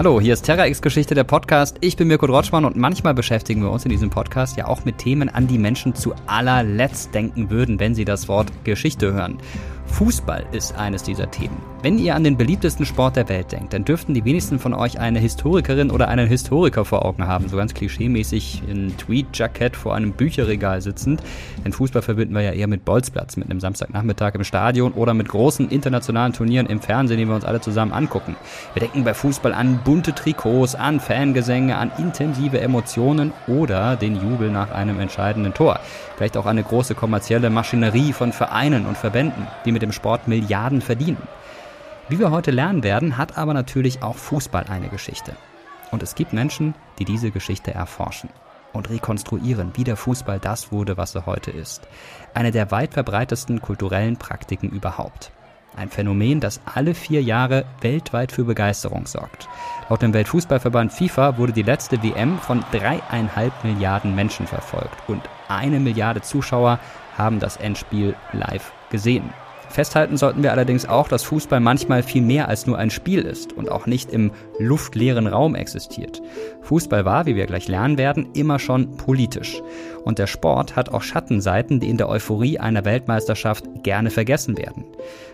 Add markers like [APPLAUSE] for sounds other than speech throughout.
Hallo, hier ist Terra X Geschichte der Podcast. Ich bin Mirko Drotschmann und manchmal beschäftigen wir uns in diesem Podcast ja auch mit Themen, an die Menschen zu allerletzt denken würden, wenn sie das Wort Geschichte hören. Fußball ist eines dieser Themen. Wenn ihr an den beliebtesten Sport der Welt denkt, dann dürften die wenigsten von euch eine Historikerin oder einen Historiker vor Augen haben, so ganz klischeemäßig in Tweed-Jackett vor einem Bücherregal sitzend. Denn Fußball verbinden wir ja eher mit Bolzplatz, mit einem Samstagnachmittag im Stadion oder mit großen internationalen Turnieren im Fernsehen, die wir uns alle zusammen angucken. Wir denken bei Fußball an bunte Trikots, an Fangesänge, an intensive Emotionen oder den Jubel nach einem entscheidenden Tor. Vielleicht auch eine große kommerzielle Maschinerie von Vereinen und Verbänden, die mit dem Sport Milliarden verdienen. Wie wir heute lernen werden, hat aber natürlich auch Fußball eine Geschichte. Und es gibt Menschen, die diese Geschichte erforschen und rekonstruieren, wie der Fußball das wurde, was er heute ist. Eine der weit verbreitesten kulturellen Praktiken überhaupt. Ein Phänomen, das alle vier Jahre weltweit für Begeisterung sorgt. Laut dem Weltfußballverband FIFA wurde die letzte WM von dreieinhalb Milliarden Menschen verfolgt und eine Milliarde Zuschauer haben das Endspiel live gesehen. Festhalten sollten wir allerdings auch, dass Fußball manchmal viel mehr als nur ein Spiel ist und auch nicht im luftleeren Raum existiert. Fußball war, wie wir gleich lernen werden, immer schon politisch. Und der Sport hat auch Schattenseiten, die in der Euphorie einer Weltmeisterschaft gerne vergessen werden.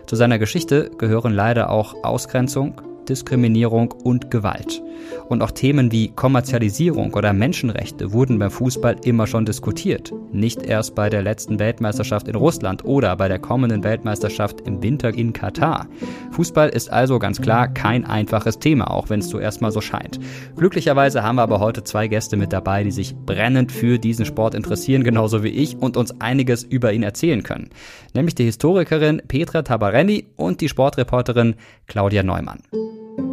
Zu seiner Geschichte gehören leider auch Ausgrenzung, Diskriminierung und Gewalt. Und auch Themen wie Kommerzialisierung oder Menschenrechte wurden beim Fußball immer schon diskutiert. Nicht erst bei der letzten Weltmeisterschaft in Russland oder bei der kommenden Weltmeisterschaft im Winter in Katar. Fußball ist also ganz klar kein einfaches Thema, auch wenn es zuerst mal so scheint. Glücklicherweise haben wir aber heute zwei Gäste mit dabei, die sich brennend für diesen Sport interessieren, genauso wie ich, und uns einiges über ihn erzählen können. Nämlich die Historikerin Petra Tabarelli und die Sportreporterin Claudia Neumann. thank you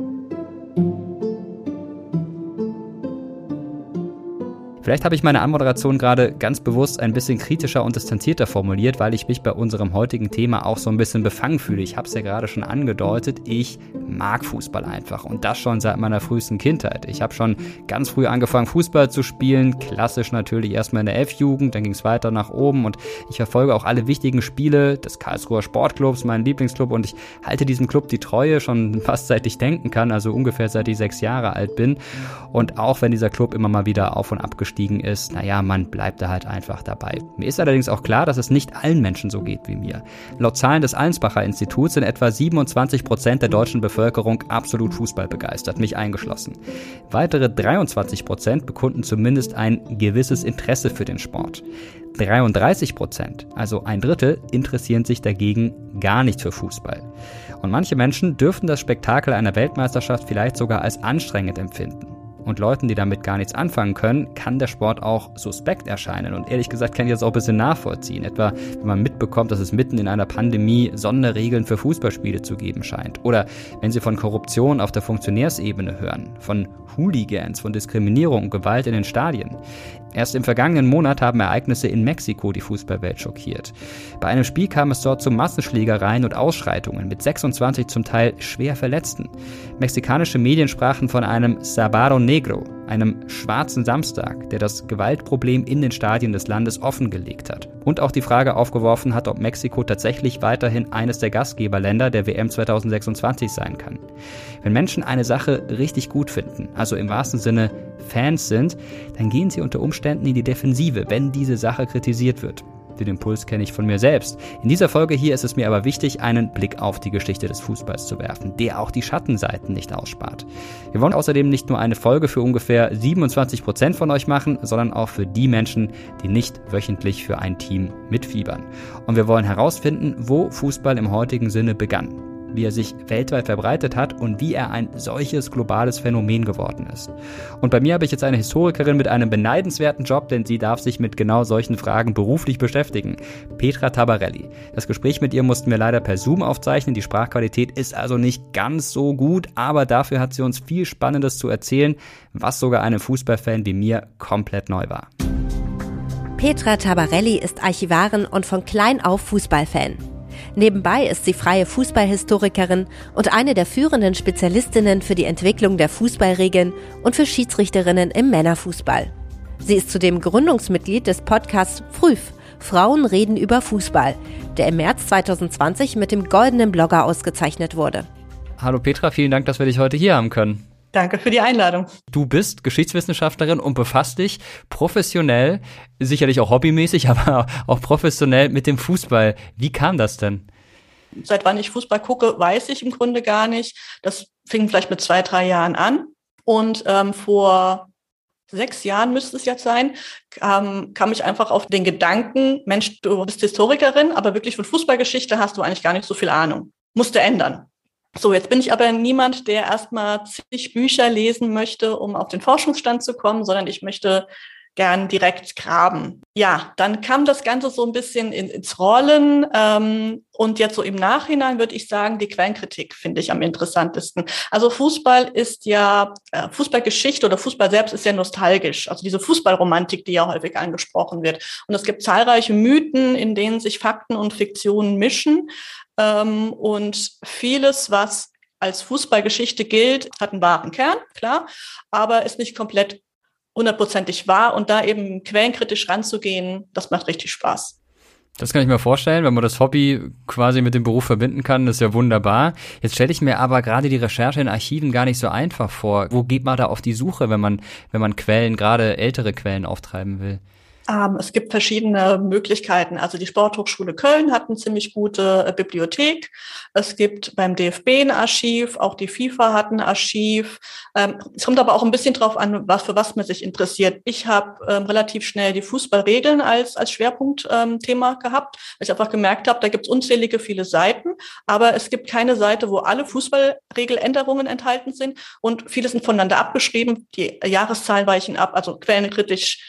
Vielleicht habe ich meine Anmoderation gerade ganz bewusst ein bisschen kritischer und distanzierter formuliert, weil ich mich bei unserem heutigen Thema auch so ein bisschen befangen fühle. Ich habe es ja gerade schon angedeutet, ich mag Fußball einfach und das schon seit meiner frühesten Kindheit. Ich habe schon ganz früh angefangen, Fußball zu spielen, klassisch natürlich erstmal in der F-Jugend, dann ging es weiter nach oben und ich verfolge auch alle wichtigen Spiele des Karlsruher Sportclubs, mein Lieblingsclub und ich halte diesem Club die Treue schon [LAUGHS] fast seit ich denken kann, also ungefähr seit ich sechs Jahre alt bin. Und auch wenn dieser Club immer mal wieder auf und ab abgestiegen ist, naja, man bleibt da halt einfach dabei. Mir ist allerdings auch klar, dass es nicht allen Menschen so geht wie mir. Laut Zahlen des Allensbacher Instituts sind etwa 27 Prozent der deutschen Bevölkerung absolut Fußball begeistert, mich eingeschlossen. Weitere 23 Prozent bekunden zumindest ein gewisses Interesse für den Sport. 33 Prozent, also ein Drittel, interessieren sich dagegen gar nicht für Fußball. Und manche Menschen dürften das Spektakel einer Weltmeisterschaft vielleicht sogar als anstrengend empfinden und Leuten, die damit gar nichts anfangen können, kann der Sport auch suspekt erscheinen. Und ehrlich gesagt kann ich das auch ein bisschen nachvollziehen. Etwa, wenn man mitbekommt, dass es mitten in einer Pandemie Sonderregeln für Fußballspiele zu geben scheint. Oder wenn sie von Korruption auf der Funktionärsebene hören, von Hooligans, von Diskriminierung und Gewalt in den Stadien. Erst im vergangenen Monat haben Ereignisse in Mexiko die Fußballwelt schockiert. Bei einem Spiel kam es dort zu Massenschlägereien und Ausschreitungen mit 26 zum Teil schwer Verletzten. Mexikanische Medien sprachen von einem Sabaro Negro, einem schwarzen Samstag, der das Gewaltproblem in den Stadien des Landes offengelegt hat. Und auch die Frage aufgeworfen hat, ob Mexiko tatsächlich weiterhin eines der Gastgeberländer der WM 2026 sein kann. Wenn Menschen eine Sache richtig gut finden, also im wahrsten Sinne Fans sind, dann gehen sie unter Umständen in die Defensive, wenn diese Sache kritisiert wird. Den Impuls kenne ich von mir selbst. In dieser Folge hier ist es mir aber wichtig, einen Blick auf die Geschichte des Fußballs zu werfen, der auch die Schattenseiten nicht ausspart. Wir wollen außerdem nicht nur eine Folge für ungefähr 27 Prozent von euch machen, sondern auch für die Menschen, die nicht wöchentlich für ein Team mitfiebern. Und wir wollen herausfinden, wo Fußball im heutigen Sinne begann wie er sich weltweit verbreitet hat und wie er ein solches globales Phänomen geworden ist. Und bei mir habe ich jetzt eine Historikerin mit einem beneidenswerten Job, denn sie darf sich mit genau solchen Fragen beruflich beschäftigen. Petra Tabarelli. Das Gespräch mit ihr mussten wir leider per Zoom aufzeichnen. Die Sprachqualität ist also nicht ganz so gut, aber dafür hat sie uns viel Spannendes zu erzählen, was sogar einem Fußballfan wie mir komplett neu war. Petra Tabarelli ist Archivarin und von klein auf Fußballfan. Nebenbei ist sie freie Fußballhistorikerin und eine der führenden Spezialistinnen für die Entwicklung der Fußballregeln und für Schiedsrichterinnen im Männerfußball. Sie ist zudem Gründungsmitglied des Podcasts Früf, Frauen reden über Fußball, der im März 2020 mit dem Goldenen Blogger ausgezeichnet wurde. Hallo Petra, vielen Dank, dass wir dich heute hier haben können. Danke für die Einladung. Du bist Geschichtswissenschaftlerin und befasst dich professionell, sicherlich auch hobbymäßig, [LAUGHS] aber auch professionell mit dem Fußball. Wie kam das denn? Seit wann ich Fußball gucke, weiß ich im Grunde gar nicht. Das fing vielleicht mit zwei, drei Jahren an. Und ähm, vor sechs Jahren müsste es jetzt sein, kam, kam ich einfach auf den Gedanken, Mensch, du bist Historikerin, aber wirklich von Fußballgeschichte hast du eigentlich gar nicht so viel Ahnung. Musste ändern. So, jetzt bin ich aber niemand, der erstmal zig Bücher lesen möchte, um auf den Forschungsstand zu kommen, sondern ich möchte gern direkt graben. Ja, dann kam das Ganze so ein bisschen in, ins Rollen ähm, und jetzt so im Nachhinein würde ich sagen, die Quellenkritik finde ich am interessantesten. Also Fußball ist ja, äh, Fußballgeschichte oder Fußball selbst ist ja nostalgisch, also diese Fußballromantik, die ja häufig angesprochen wird. Und es gibt zahlreiche Mythen, in denen sich Fakten und Fiktionen mischen. Ähm, und vieles, was als Fußballgeschichte gilt, hat einen wahren Kern, klar, aber ist nicht komplett hundertprozentig wahr. Und da eben quellenkritisch ranzugehen, das macht richtig Spaß. Das kann ich mir vorstellen, wenn man das Hobby quasi mit dem Beruf verbinden kann, ist ja wunderbar. Jetzt stelle ich mir aber gerade die Recherche in Archiven gar nicht so einfach vor. Wo geht man da auf die Suche, wenn man, wenn man Quellen, gerade ältere Quellen auftreiben will? Ähm, es gibt verschiedene Möglichkeiten. Also die Sporthochschule Köln hat eine ziemlich gute äh, Bibliothek. Es gibt beim DFB ein Archiv, auch die FIFA hat ein Archiv. Ähm, es kommt aber auch ein bisschen drauf an, was für was man sich interessiert. Ich habe ähm, relativ schnell die Fußballregeln als, als Schwerpunktthema ähm, gehabt, weil ich einfach gemerkt habe, da gibt es unzählige viele Seiten, aber es gibt keine Seite, wo alle Fußballregeländerungen enthalten sind und viele sind voneinander abgeschrieben. Die Jahreszahlen weichen ab, also quellenkritisch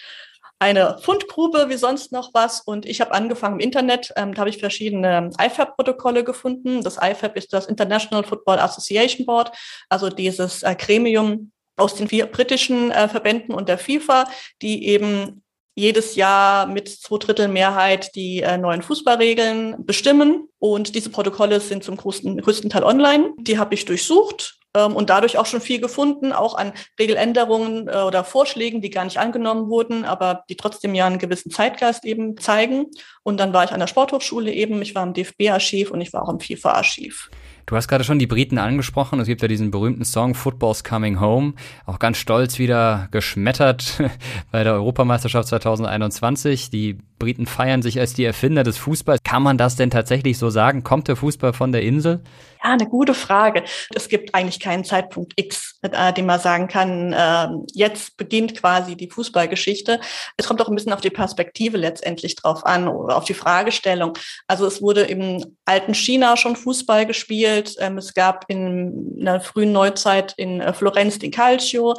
eine Fundgrube wie sonst noch was. Und ich habe angefangen im Internet, ähm, da habe ich verschiedene IFAB-Protokolle gefunden. Das IFAB ist das International Football Association Board, also dieses äh, Gremium aus den vier britischen äh, Verbänden und der FIFA, die eben jedes Jahr mit zwei Drittel Mehrheit die äh, neuen Fußballregeln bestimmen. Und diese Protokolle sind zum größten, größten Teil online. Die habe ich durchsucht und dadurch auch schon viel gefunden, auch an Regeländerungen äh, oder Vorschlägen, die gar nicht angenommen wurden, aber die trotzdem ja einen gewissen Zeitgeist eben zeigen. Und dann war ich an der Sporthochschule eben, ich war im DFB-Archiv und ich war auch im FIFA-Archiv. Du hast gerade schon die Briten angesprochen. Es gibt ja diesen berühmten Song Football's Coming Home, auch ganz stolz wieder geschmettert [LAUGHS] bei der Europameisterschaft 2021. Die Briten feiern sich als die Erfinder des Fußballs. Kann man das denn tatsächlich so sagen? Kommt der Fußball von der Insel? Ja, eine gute Frage. Es gibt eigentlich keinen Zeitpunkt X, äh, den man sagen kann, äh, jetzt beginnt quasi die Fußballgeschichte. Es kommt auch ein bisschen auf die Perspektive letztendlich drauf an oder auf die Fragestellung. Also es wurde im alten China schon Fußball gespielt. Ähm, es gab in, in der frühen Neuzeit in äh, Florenz den Calcio.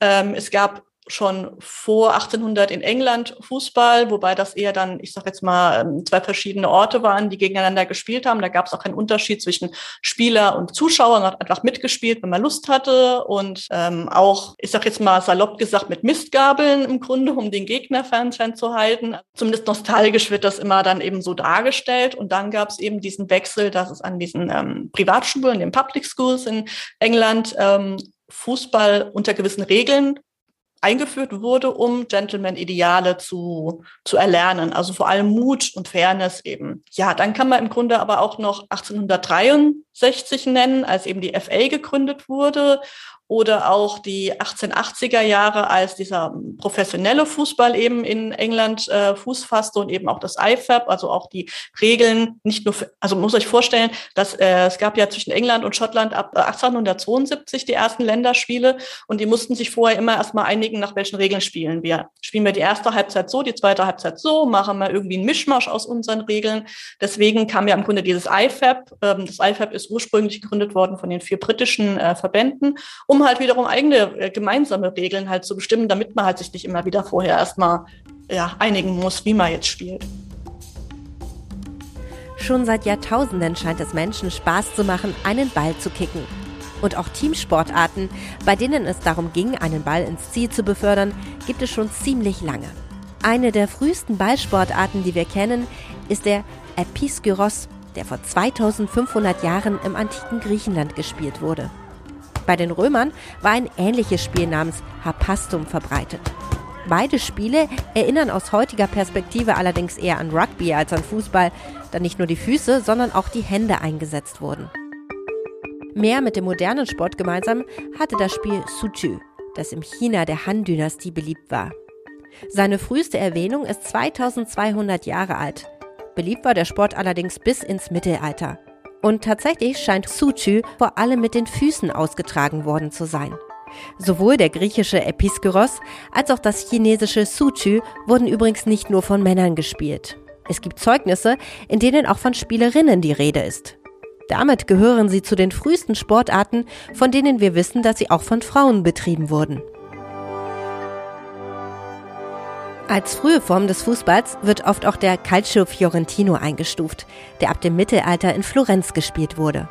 Ähm, es gab schon vor 1800 in England Fußball, wobei das eher dann, ich sage jetzt mal, ähm, zwei verschiedene Orte waren, die gegeneinander gespielt haben. Da gab es auch keinen Unterschied zwischen Spieler und Zuschauer. Man hat einfach mitgespielt, wenn man Lust hatte und ähm, auch, ich sage jetzt mal salopp gesagt, mit Mistgabeln im Grunde, um den Gegner fern zu halten. Zumindest nostalgisch wird das immer dann eben so dargestellt. Und dann gab es eben diesen Wechsel, dass es an diesen ähm, Privatschulen, den Public Schools in England ähm, Fußball unter gewissen Regeln eingeführt wurde, um Gentleman-Ideale zu, zu erlernen. Also vor allem Mut und Fairness eben. Ja, dann kann man im Grunde aber auch noch 1863 nennen, als eben die FA gegründet wurde oder auch die 1880er Jahre, als dieser professionelle Fußball eben in England äh, Fuß fasste und eben auch das IFAB, also auch die Regeln nicht nur, für, also muss euch vorstellen, dass äh, es gab ja zwischen England und Schottland ab 1872 äh, die ersten Länderspiele und die mussten sich vorher immer erstmal einigen, nach welchen Regeln spielen wir. Spielen wir die erste Halbzeit so, die zweite Halbzeit so, machen wir irgendwie einen Mischmasch aus unseren Regeln. Deswegen kam ja im Grunde dieses IFAB. Ähm, das IFAB ist ursprünglich gegründet worden von den vier britischen äh, Verbänden, um halt wiederum eigene äh, gemeinsame Regeln halt zu bestimmen, damit man halt sich nicht immer wieder vorher erstmal ja, einigen muss, wie man jetzt spielt. Schon seit Jahrtausenden scheint es Menschen Spaß zu machen, einen Ball zu kicken. Und auch Teamsportarten, bei denen es darum ging, einen Ball ins Ziel zu befördern, gibt es schon ziemlich lange. Eine der frühesten Ballsportarten, die wir kennen, ist der Episkyros, der vor 2500 Jahren im antiken Griechenland gespielt wurde. Bei den Römern war ein ähnliches Spiel namens Harpastum verbreitet. Beide Spiele erinnern aus heutiger Perspektive allerdings eher an Rugby als an Fußball, da nicht nur die Füße, sondern auch die Hände eingesetzt wurden. Mehr mit dem modernen Sport gemeinsam hatte das Spiel Suchu, das im China der Han-Dynastie beliebt war. Seine früheste Erwähnung ist 2200 Jahre alt. Beliebt war der Sport allerdings bis ins Mittelalter. Und tatsächlich scheint Suchu vor allem mit den Füßen ausgetragen worden zu sein. Sowohl der griechische Episkyros als auch das chinesische Suchu wurden übrigens nicht nur von Männern gespielt. Es gibt Zeugnisse, in denen auch von Spielerinnen die Rede ist. Damit gehören sie zu den frühesten Sportarten, von denen wir wissen, dass sie auch von Frauen betrieben wurden. Als frühe Form des Fußballs wird oft auch der Calcio Fiorentino eingestuft, der ab dem Mittelalter in Florenz gespielt wurde.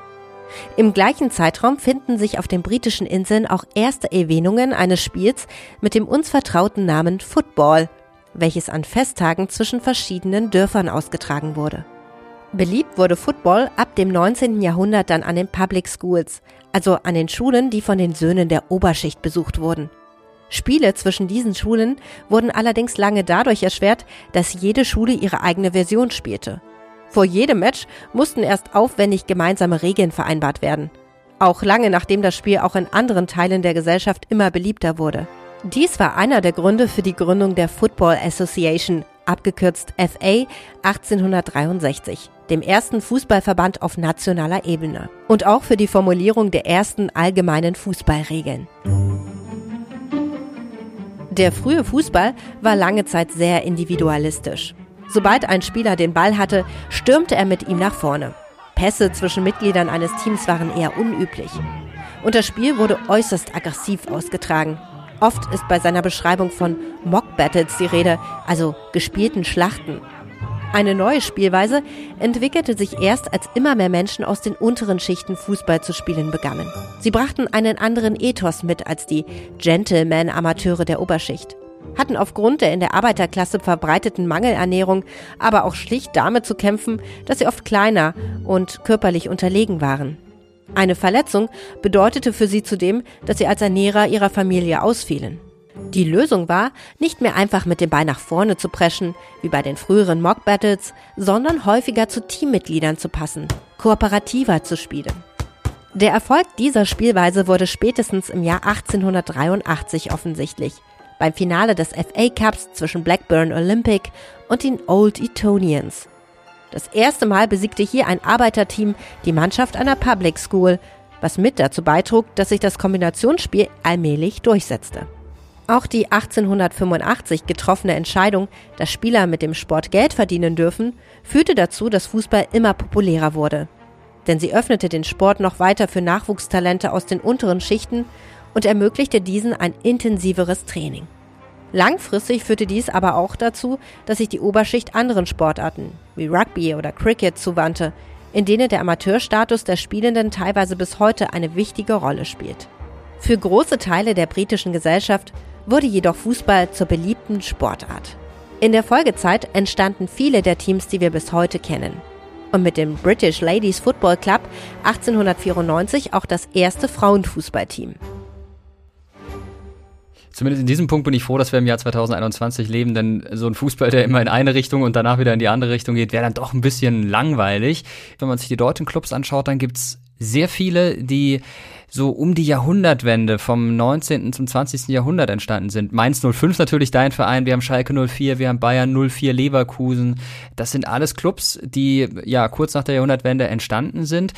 Im gleichen Zeitraum finden sich auf den britischen Inseln auch erste Erwähnungen eines Spiels mit dem uns vertrauten Namen Football, welches an Festtagen zwischen verschiedenen Dörfern ausgetragen wurde. Beliebt wurde Football ab dem 19. Jahrhundert dann an den Public Schools, also an den Schulen, die von den Söhnen der Oberschicht besucht wurden. Spiele zwischen diesen Schulen wurden allerdings lange dadurch erschwert, dass jede Schule ihre eigene Version spielte. Vor jedem Match mussten erst aufwendig gemeinsame Regeln vereinbart werden. Auch lange nachdem das Spiel auch in anderen Teilen der Gesellschaft immer beliebter wurde. Dies war einer der Gründe für die Gründung der Football Association, abgekürzt FA 1863, dem ersten Fußballverband auf nationaler Ebene. Und auch für die Formulierung der ersten allgemeinen Fußballregeln. Der frühe Fußball war lange Zeit sehr individualistisch. Sobald ein Spieler den Ball hatte, stürmte er mit ihm nach vorne. Pässe zwischen Mitgliedern eines Teams waren eher unüblich. Und das Spiel wurde äußerst aggressiv ausgetragen. Oft ist bei seiner Beschreibung von Mock Battles die Rede, also gespielten Schlachten. Eine neue Spielweise entwickelte sich erst, als immer mehr Menschen aus den unteren Schichten Fußball zu spielen begannen. Sie brachten einen anderen Ethos mit als die Gentleman-Amateure der Oberschicht hatten aufgrund der in der Arbeiterklasse verbreiteten Mangelernährung aber auch schlicht damit zu kämpfen, dass sie oft kleiner und körperlich unterlegen waren. Eine Verletzung bedeutete für sie zudem, dass sie als Ernährer ihrer Familie ausfielen. Die Lösung war, nicht mehr einfach mit dem Bein nach vorne zu preschen, wie bei den früheren Mock Battles, sondern häufiger zu Teammitgliedern zu passen, kooperativer zu spielen. Der Erfolg dieser Spielweise wurde spätestens im Jahr 1883 offensichtlich – beim Finale des FA Cups zwischen Blackburn Olympic und den Old Etonians. Das erste Mal besiegte hier ein Arbeiterteam die Mannschaft einer Public School, was mit dazu beitrug, dass sich das Kombinationsspiel allmählich durchsetzte. Auch die 1885 getroffene Entscheidung, dass Spieler mit dem Sport Geld verdienen dürfen, führte dazu, dass Fußball immer populärer wurde. Denn sie öffnete den Sport noch weiter für Nachwuchstalente aus den unteren Schichten und ermöglichte diesen ein intensiveres Training. Langfristig führte dies aber auch dazu, dass sich die Oberschicht anderen Sportarten wie Rugby oder Cricket zuwandte, in denen der Amateurstatus der Spielenden teilweise bis heute eine wichtige Rolle spielt. Für große Teile der britischen Gesellschaft wurde jedoch Fußball zur beliebten Sportart. In der Folgezeit entstanden viele der Teams, die wir bis heute kennen. Und mit dem British Ladies Football Club 1894 auch das erste Frauenfußballteam. Zumindest in diesem Punkt bin ich froh, dass wir im Jahr 2021 leben, denn so ein Fußball, der immer in eine Richtung und danach wieder in die andere Richtung geht, wäre dann doch ein bisschen langweilig. Wenn man sich die deutschen Clubs anschaut, dann gibt's sehr viele, die so um die Jahrhundertwende vom 19. zum 20. Jahrhundert entstanden sind. Mainz 05 natürlich dein Verein, wir haben Schalke 04, wir haben Bayern 04, Leverkusen. Das sind alles Clubs, die ja kurz nach der Jahrhundertwende entstanden sind.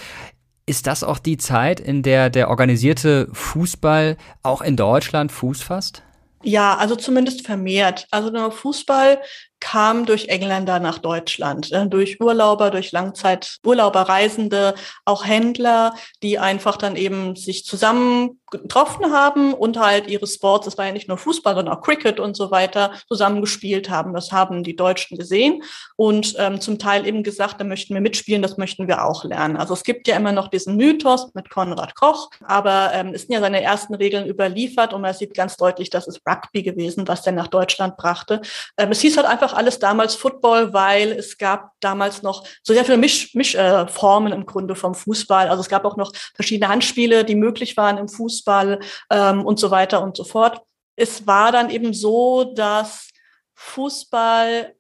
Ist das auch die Zeit, in der der organisierte Fußball auch in Deutschland Fuß fasst? Ja, also zumindest vermehrt. Also der Fußball kam durch Engländer nach Deutschland, äh, durch Urlauber, durch Langzeiturlauberreisende, auch Händler, die einfach dann eben sich zusammen getroffen haben und halt ihre Sports, es war ja nicht nur Fußball, sondern auch Cricket und so weiter, zusammengespielt haben. Das haben die Deutschen gesehen und ähm, zum Teil eben gesagt, da möchten wir mitspielen, das möchten wir auch lernen. Also es gibt ja immer noch diesen Mythos mit Konrad Koch, aber ähm, es sind ja seine ersten Regeln überliefert und man sieht ganz deutlich, dass es Rugby gewesen, was der nach Deutschland brachte. Ähm, es hieß halt einfach alles damals Football, weil es gab damals noch so sehr viele Mischformen Misch, äh, im Grunde vom Fußball. Also es gab auch noch verschiedene Handspiele, die möglich waren im Fußball. Fußball ähm, und so weiter und so fort. Es war dann eben so, dass Fußball,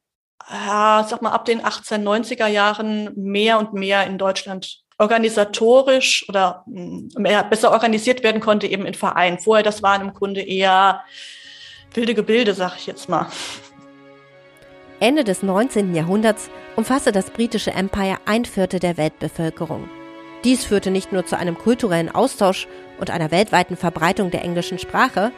ja, sag mal, ab den 1890er Jahren mehr und mehr in Deutschland organisatorisch oder hm, mehr, besser organisiert werden konnte eben in Vereinen. Vorher, das waren im Grunde eher wilde Gebilde, sag ich jetzt mal. Ende des 19. Jahrhunderts umfasste das britische Empire ein Viertel der Weltbevölkerung. Dies führte nicht nur zu einem kulturellen Austausch und einer weltweiten Verbreitung der englischen Sprache,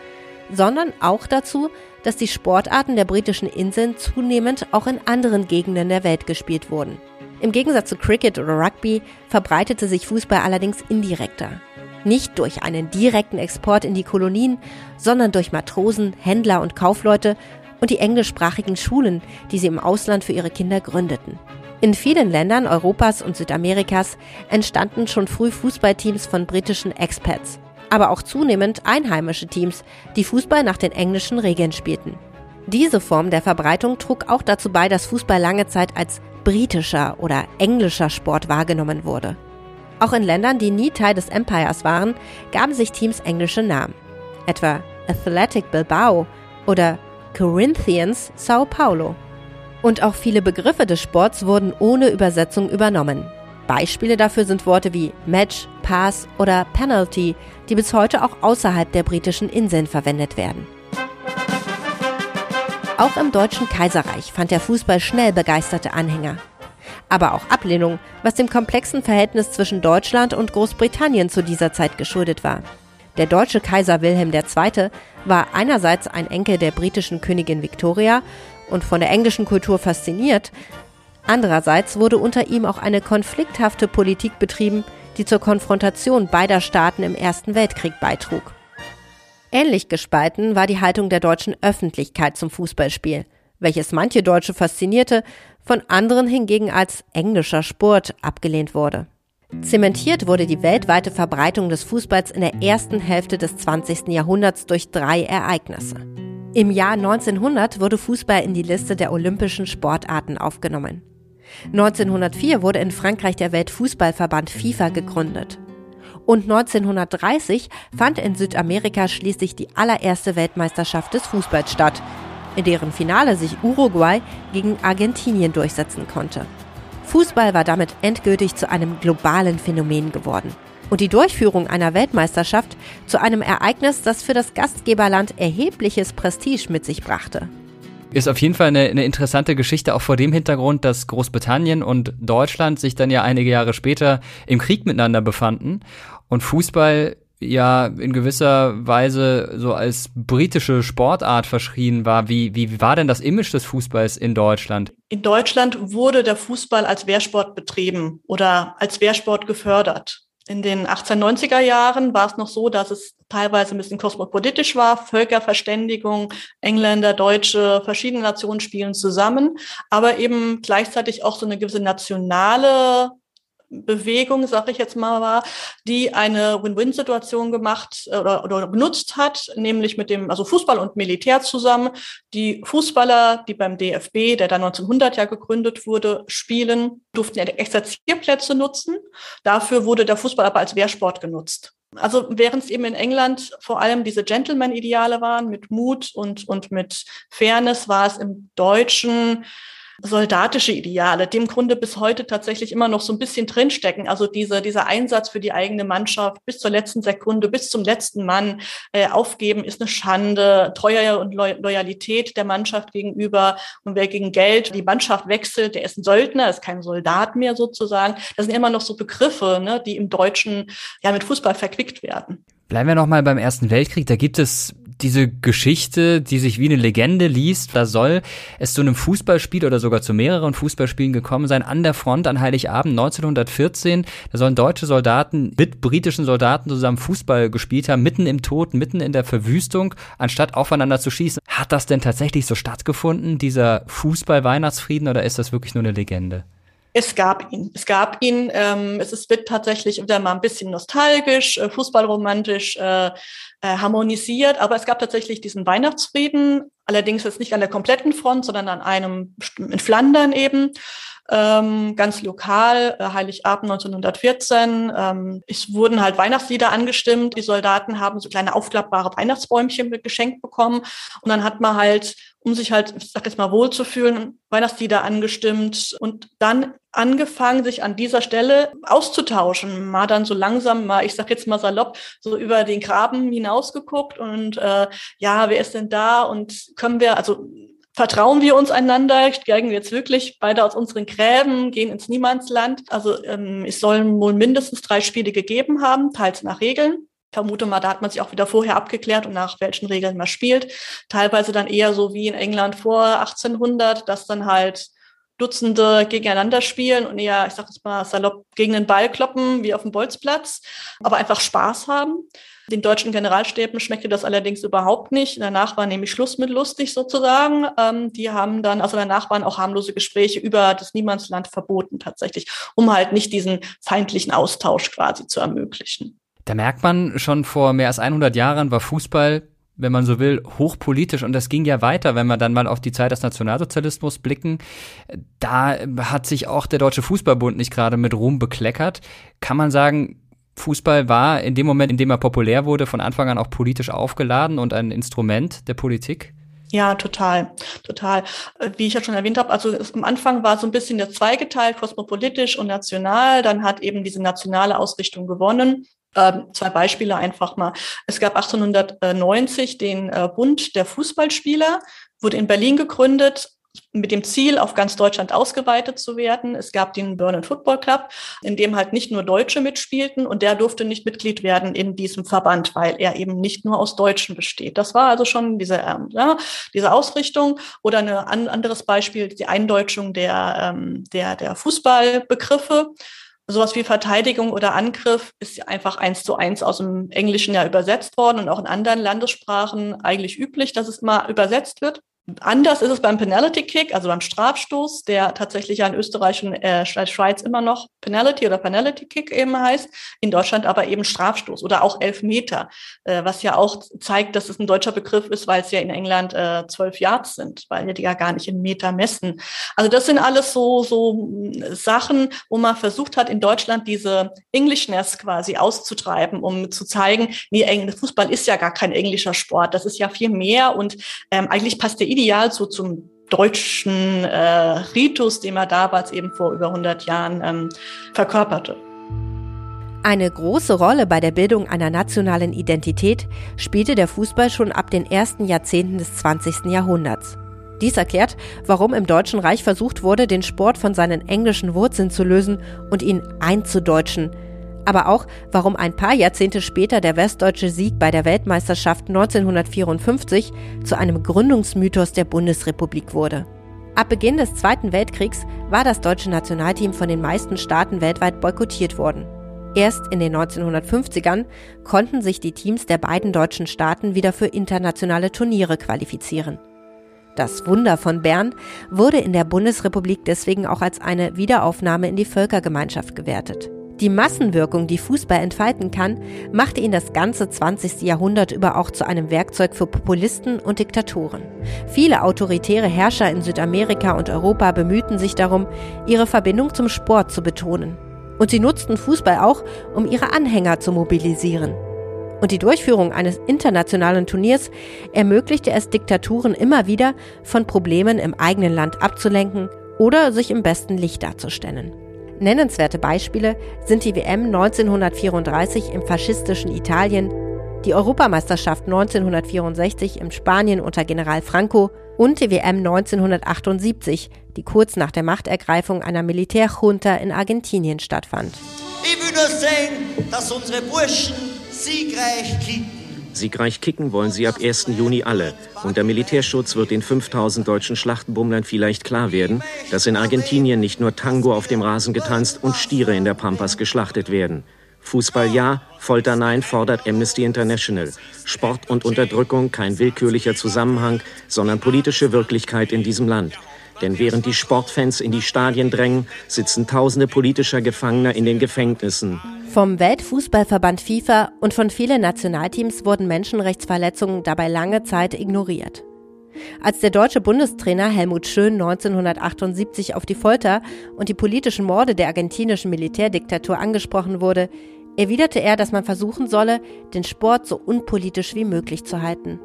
sondern auch dazu, dass die Sportarten der britischen Inseln zunehmend auch in anderen Gegenden der Welt gespielt wurden. Im Gegensatz zu Cricket oder Rugby verbreitete sich Fußball allerdings indirekter. Nicht durch einen direkten Export in die Kolonien, sondern durch Matrosen, Händler und Kaufleute und die englischsprachigen Schulen, die sie im Ausland für ihre Kinder gründeten. In vielen Ländern Europas und Südamerikas entstanden schon früh Fußballteams von britischen Expats, aber auch zunehmend einheimische Teams, die Fußball nach den englischen Regeln spielten. Diese Form der Verbreitung trug auch dazu bei, dass Fußball lange Zeit als britischer oder englischer Sport wahrgenommen wurde. Auch in Ländern, die nie Teil des Empires waren, gaben sich Teams englische Namen, etwa Athletic Bilbao oder Corinthians Sao Paulo. Und auch viele Begriffe des Sports wurden ohne Übersetzung übernommen. Beispiele dafür sind Worte wie Match, Pass oder Penalty, die bis heute auch außerhalb der britischen Inseln verwendet werden. Auch im Deutschen Kaiserreich fand der Fußball schnell begeisterte Anhänger. Aber auch Ablehnung, was dem komplexen Verhältnis zwischen Deutschland und Großbritannien zu dieser Zeit geschuldet war. Der deutsche Kaiser Wilhelm II. war einerseits ein Enkel der britischen Königin Victoria und von der englischen Kultur fasziniert, andererseits wurde unter ihm auch eine konflikthafte Politik betrieben, die zur Konfrontation beider Staaten im Ersten Weltkrieg beitrug. Ähnlich gespalten war die Haltung der deutschen Öffentlichkeit zum Fußballspiel, welches manche Deutsche faszinierte, von anderen hingegen als englischer Sport abgelehnt wurde. Zementiert wurde die weltweite Verbreitung des Fußballs in der ersten Hälfte des 20. Jahrhunderts durch drei Ereignisse. Im Jahr 1900 wurde Fußball in die Liste der olympischen Sportarten aufgenommen. 1904 wurde in Frankreich der Weltfußballverband FIFA gegründet. Und 1930 fand in Südamerika schließlich die allererste Weltmeisterschaft des Fußballs statt, in deren Finale sich Uruguay gegen Argentinien durchsetzen konnte. Fußball war damit endgültig zu einem globalen Phänomen geworden. Und die Durchführung einer Weltmeisterschaft zu einem Ereignis, das für das Gastgeberland erhebliches Prestige mit sich brachte. Ist auf jeden Fall eine, eine, interessante Geschichte, auch vor dem Hintergrund, dass Großbritannien und Deutschland sich dann ja einige Jahre später im Krieg miteinander befanden und Fußball ja in gewisser Weise so als britische Sportart verschrien war. Wie, wie war denn das Image des Fußballs in Deutschland? In Deutschland wurde der Fußball als Wehrsport betrieben oder als Wehrsport gefördert. In den 1890er Jahren war es noch so, dass es teilweise ein bisschen kosmopolitisch war, Völkerverständigung, Engländer, Deutsche, verschiedene Nationen spielen zusammen, aber eben gleichzeitig auch so eine gewisse nationale Bewegung, sage ich jetzt mal, war, die eine Win-Win-Situation gemacht äh, oder, oder benutzt hat, nämlich mit dem, also Fußball und Militär zusammen. Die Fußballer, die beim DFB, der dann 1900 ja gegründet wurde, spielen, durften ja Exerzierplätze nutzen. Dafür wurde der Fußball aber als Wehrsport genutzt. Also während es eben in England vor allem diese Gentleman-Ideale waren mit Mut und, und mit Fairness, war es im Deutschen soldatische Ideale, die im Grunde bis heute tatsächlich immer noch so ein bisschen drinstecken. Also diese, dieser Einsatz für die eigene Mannschaft bis zur letzten Sekunde, bis zum letzten Mann äh, aufgeben, ist eine Schande. Treue und Loyalität der Mannschaft gegenüber. Und wer gegen Geld die Mannschaft wechselt, der ist ein Söldner, ist kein Soldat mehr sozusagen. Das sind immer noch so Begriffe, ne, die im Deutschen ja mit Fußball verquickt werden. Bleiben wir nochmal beim Ersten Weltkrieg. Da gibt es diese Geschichte, die sich wie eine Legende liest, da soll es zu einem Fußballspiel oder sogar zu mehreren Fußballspielen gekommen sein an der Front an Heiligabend 1914. Da sollen deutsche Soldaten mit britischen Soldaten zusammen Fußball gespielt haben, mitten im Tod, mitten in der Verwüstung, anstatt aufeinander zu schießen. Hat das denn tatsächlich so stattgefunden, dieser Fußball-Weihnachtsfrieden, oder ist das wirklich nur eine Legende? Es gab ihn. Es gab ihn. Ähm, es ist, wird tatsächlich wieder mal ein bisschen nostalgisch, äh, fußballromantisch äh, äh, harmonisiert, aber es gab tatsächlich diesen Weihnachtsfrieden, allerdings jetzt nicht an der kompletten Front, sondern an einem in Flandern eben. Ähm, ganz lokal, äh, Heiligabend 1914. Ähm, es wurden halt Weihnachtslieder angestimmt. Die Soldaten haben so kleine aufklappbare Weihnachtsbäumchen geschenkt bekommen. Und dann hat man halt, um sich halt, ich sag jetzt mal, wohlzufühlen, Weihnachtslieder angestimmt und dann angefangen, sich an dieser Stelle auszutauschen. Mal dann so langsam, mal, ich sag jetzt mal salopp, so über den Graben hinausgeguckt und äh, ja, wer ist denn da und können wir, also vertrauen wir uns einander, steigen wir jetzt wirklich beide aus unseren Gräben, gehen ins Niemandsland. Also ähm, es sollen wohl mindestens drei Spiele gegeben haben, teils nach Regeln. Ich vermute mal, da hat man sich auch wieder vorher abgeklärt und nach welchen Regeln man spielt. Teilweise dann eher so wie in England vor 1800, dass dann halt Dutzende gegeneinander spielen und eher, ich sag jetzt mal, salopp gegen den Ball kloppen, wie auf dem Bolzplatz, aber einfach Spaß haben. Den deutschen Generalstäben schmeckte das allerdings überhaupt nicht. Danach war nämlich Schluss mit lustig sozusagen. Ähm, die haben dann, also danach waren auch harmlose Gespräche über das Niemandsland verboten tatsächlich, um halt nicht diesen feindlichen Austausch quasi zu ermöglichen. Da merkt man schon vor mehr als 100 Jahren war Fußball wenn man so will, hochpolitisch. Und das ging ja weiter, wenn wir dann mal auf die Zeit des Nationalsozialismus blicken. Da hat sich auch der Deutsche Fußballbund nicht gerade mit Ruhm bekleckert. Kann man sagen, Fußball war in dem Moment, in dem er populär wurde, von Anfang an auch politisch aufgeladen und ein Instrument der Politik? Ja, total, total. Wie ich ja schon erwähnt habe, also am Anfang war so ein bisschen der zweigeteilt, kosmopolitisch und national. Dann hat eben diese nationale Ausrichtung gewonnen. Ähm, zwei Beispiele einfach mal. Es gab 1890 den äh, Bund der Fußballspieler, wurde in Berlin gegründet mit dem Ziel, auf ganz Deutschland ausgeweitet zu werden. Es gab den Burn Football Club, in dem halt nicht nur Deutsche mitspielten und der durfte nicht Mitglied werden in diesem Verband, weil er eben nicht nur aus Deutschen besteht. Das war also schon diese, ähm, ja, diese Ausrichtung oder ein an, anderes Beispiel, die Eindeutschung der, ähm, der, der Fußballbegriffe sowas wie Verteidigung oder Angriff ist einfach eins zu eins aus dem Englischen ja übersetzt worden und auch in anderen Landessprachen eigentlich üblich, dass es mal übersetzt wird. Anders ist es beim Penalty Kick, also beim Strafstoß, der tatsächlich ja in Österreich und äh, Schweiz immer noch Penalty oder Penalty Kick eben heißt, in Deutschland aber eben Strafstoß oder auch Elfmeter, äh, was ja auch zeigt, dass es ein deutscher Begriff ist, weil es ja in England äh, zwölf Yards sind, weil die ja gar nicht in Meter messen. Also das sind alles so, so hm, Sachen, wo man versucht hat, in Deutschland diese Englishness quasi auszutreiben, um zu zeigen, nee, Fußball ist ja gar kein englischer Sport, das ist ja viel mehr und ähm, eigentlich passt der ideal so zum deutschen äh, Ritus, den man damals eben vor über 100 Jahren ähm, verkörperte. Eine große Rolle bei der Bildung einer nationalen Identität spielte der Fußball schon ab den ersten Jahrzehnten des 20. Jahrhunderts. Dies erklärt, warum im Deutschen Reich versucht wurde, den Sport von seinen englischen Wurzeln zu lösen und ihn einzudeutschen – aber auch, warum ein paar Jahrzehnte später der westdeutsche Sieg bei der Weltmeisterschaft 1954 zu einem Gründungsmythos der Bundesrepublik wurde. Ab Beginn des Zweiten Weltkriegs war das deutsche Nationalteam von den meisten Staaten weltweit boykottiert worden. Erst in den 1950ern konnten sich die Teams der beiden deutschen Staaten wieder für internationale Turniere qualifizieren. Das Wunder von Bern wurde in der Bundesrepublik deswegen auch als eine Wiederaufnahme in die Völkergemeinschaft gewertet. Die Massenwirkung, die Fußball entfalten kann, machte ihn das ganze 20. Jahrhundert über auch zu einem Werkzeug für Populisten und Diktatoren. Viele autoritäre Herrscher in Südamerika und Europa bemühten sich darum, ihre Verbindung zum Sport zu betonen. Und sie nutzten Fußball auch, um ihre Anhänger zu mobilisieren. Und die Durchführung eines internationalen Turniers ermöglichte es Diktaturen immer wieder, von Problemen im eigenen Land abzulenken oder sich im besten Licht darzustellen. Nennenswerte Beispiele sind die WM 1934 im faschistischen Italien, die Europameisterschaft 1964 in Spanien unter General Franco und die WM 1978, die kurz nach der Machtergreifung einer Militärjunta in Argentinien stattfand. Ich will nur sehen, dass unsere Burschen siegreich kicken. Siegreich kicken wollen sie ab 1. Juni alle. Unter Militärschutz wird den 5000 deutschen Schlachtenbummlern vielleicht klar werden, dass in Argentinien nicht nur Tango auf dem Rasen getanzt und Stiere in der Pampas geschlachtet werden. Fußball ja, Folter nein, fordert Amnesty International. Sport und Unterdrückung kein willkürlicher Zusammenhang, sondern politische Wirklichkeit in diesem Land. Denn während die Sportfans in die Stadien drängen, sitzen tausende politischer Gefangener in den Gefängnissen. Vom Weltfußballverband FIFA und von vielen Nationalteams wurden Menschenrechtsverletzungen dabei lange Zeit ignoriert. Als der deutsche Bundestrainer Helmut Schön 1978 auf die Folter und die politischen Morde der argentinischen Militärdiktatur angesprochen wurde, erwiderte er, dass man versuchen solle, den Sport so unpolitisch wie möglich zu halten.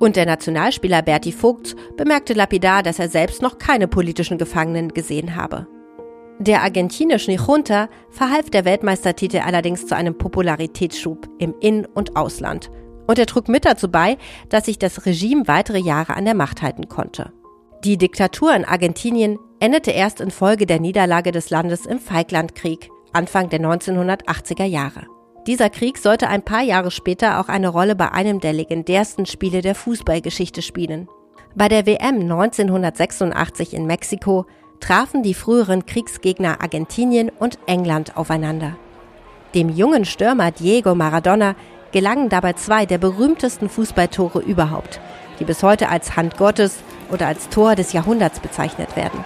Und der Nationalspieler Berti Vogts bemerkte lapidar, dass er selbst noch keine politischen Gefangenen gesehen habe. Der argentinischen Junta verhalf der Weltmeistertitel allerdings zu einem Popularitätsschub im In- und Ausland. Und er trug mit dazu bei, dass sich das Regime weitere Jahre an der Macht halten konnte. Die Diktatur in Argentinien endete erst infolge der Niederlage des Landes im Falklandkrieg, Anfang der 1980er Jahre. Dieser Krieg sollte ein paar Jahre später auch eine Rolle bei einem der legendärsten Spiele der Fußballgeschichte spielen. Bei der WM 1986 in Mexiko trafen die früheren Kriegsgegner Argentinien und England aufeinander. Dem jungen Stürmer Diego Maradona gelangen dabei zwei der berühmtesten Fußballtore überhaupt, die bis heute als Hand Gottes oder als Tor des Jahrhunderts bezeichnet werden.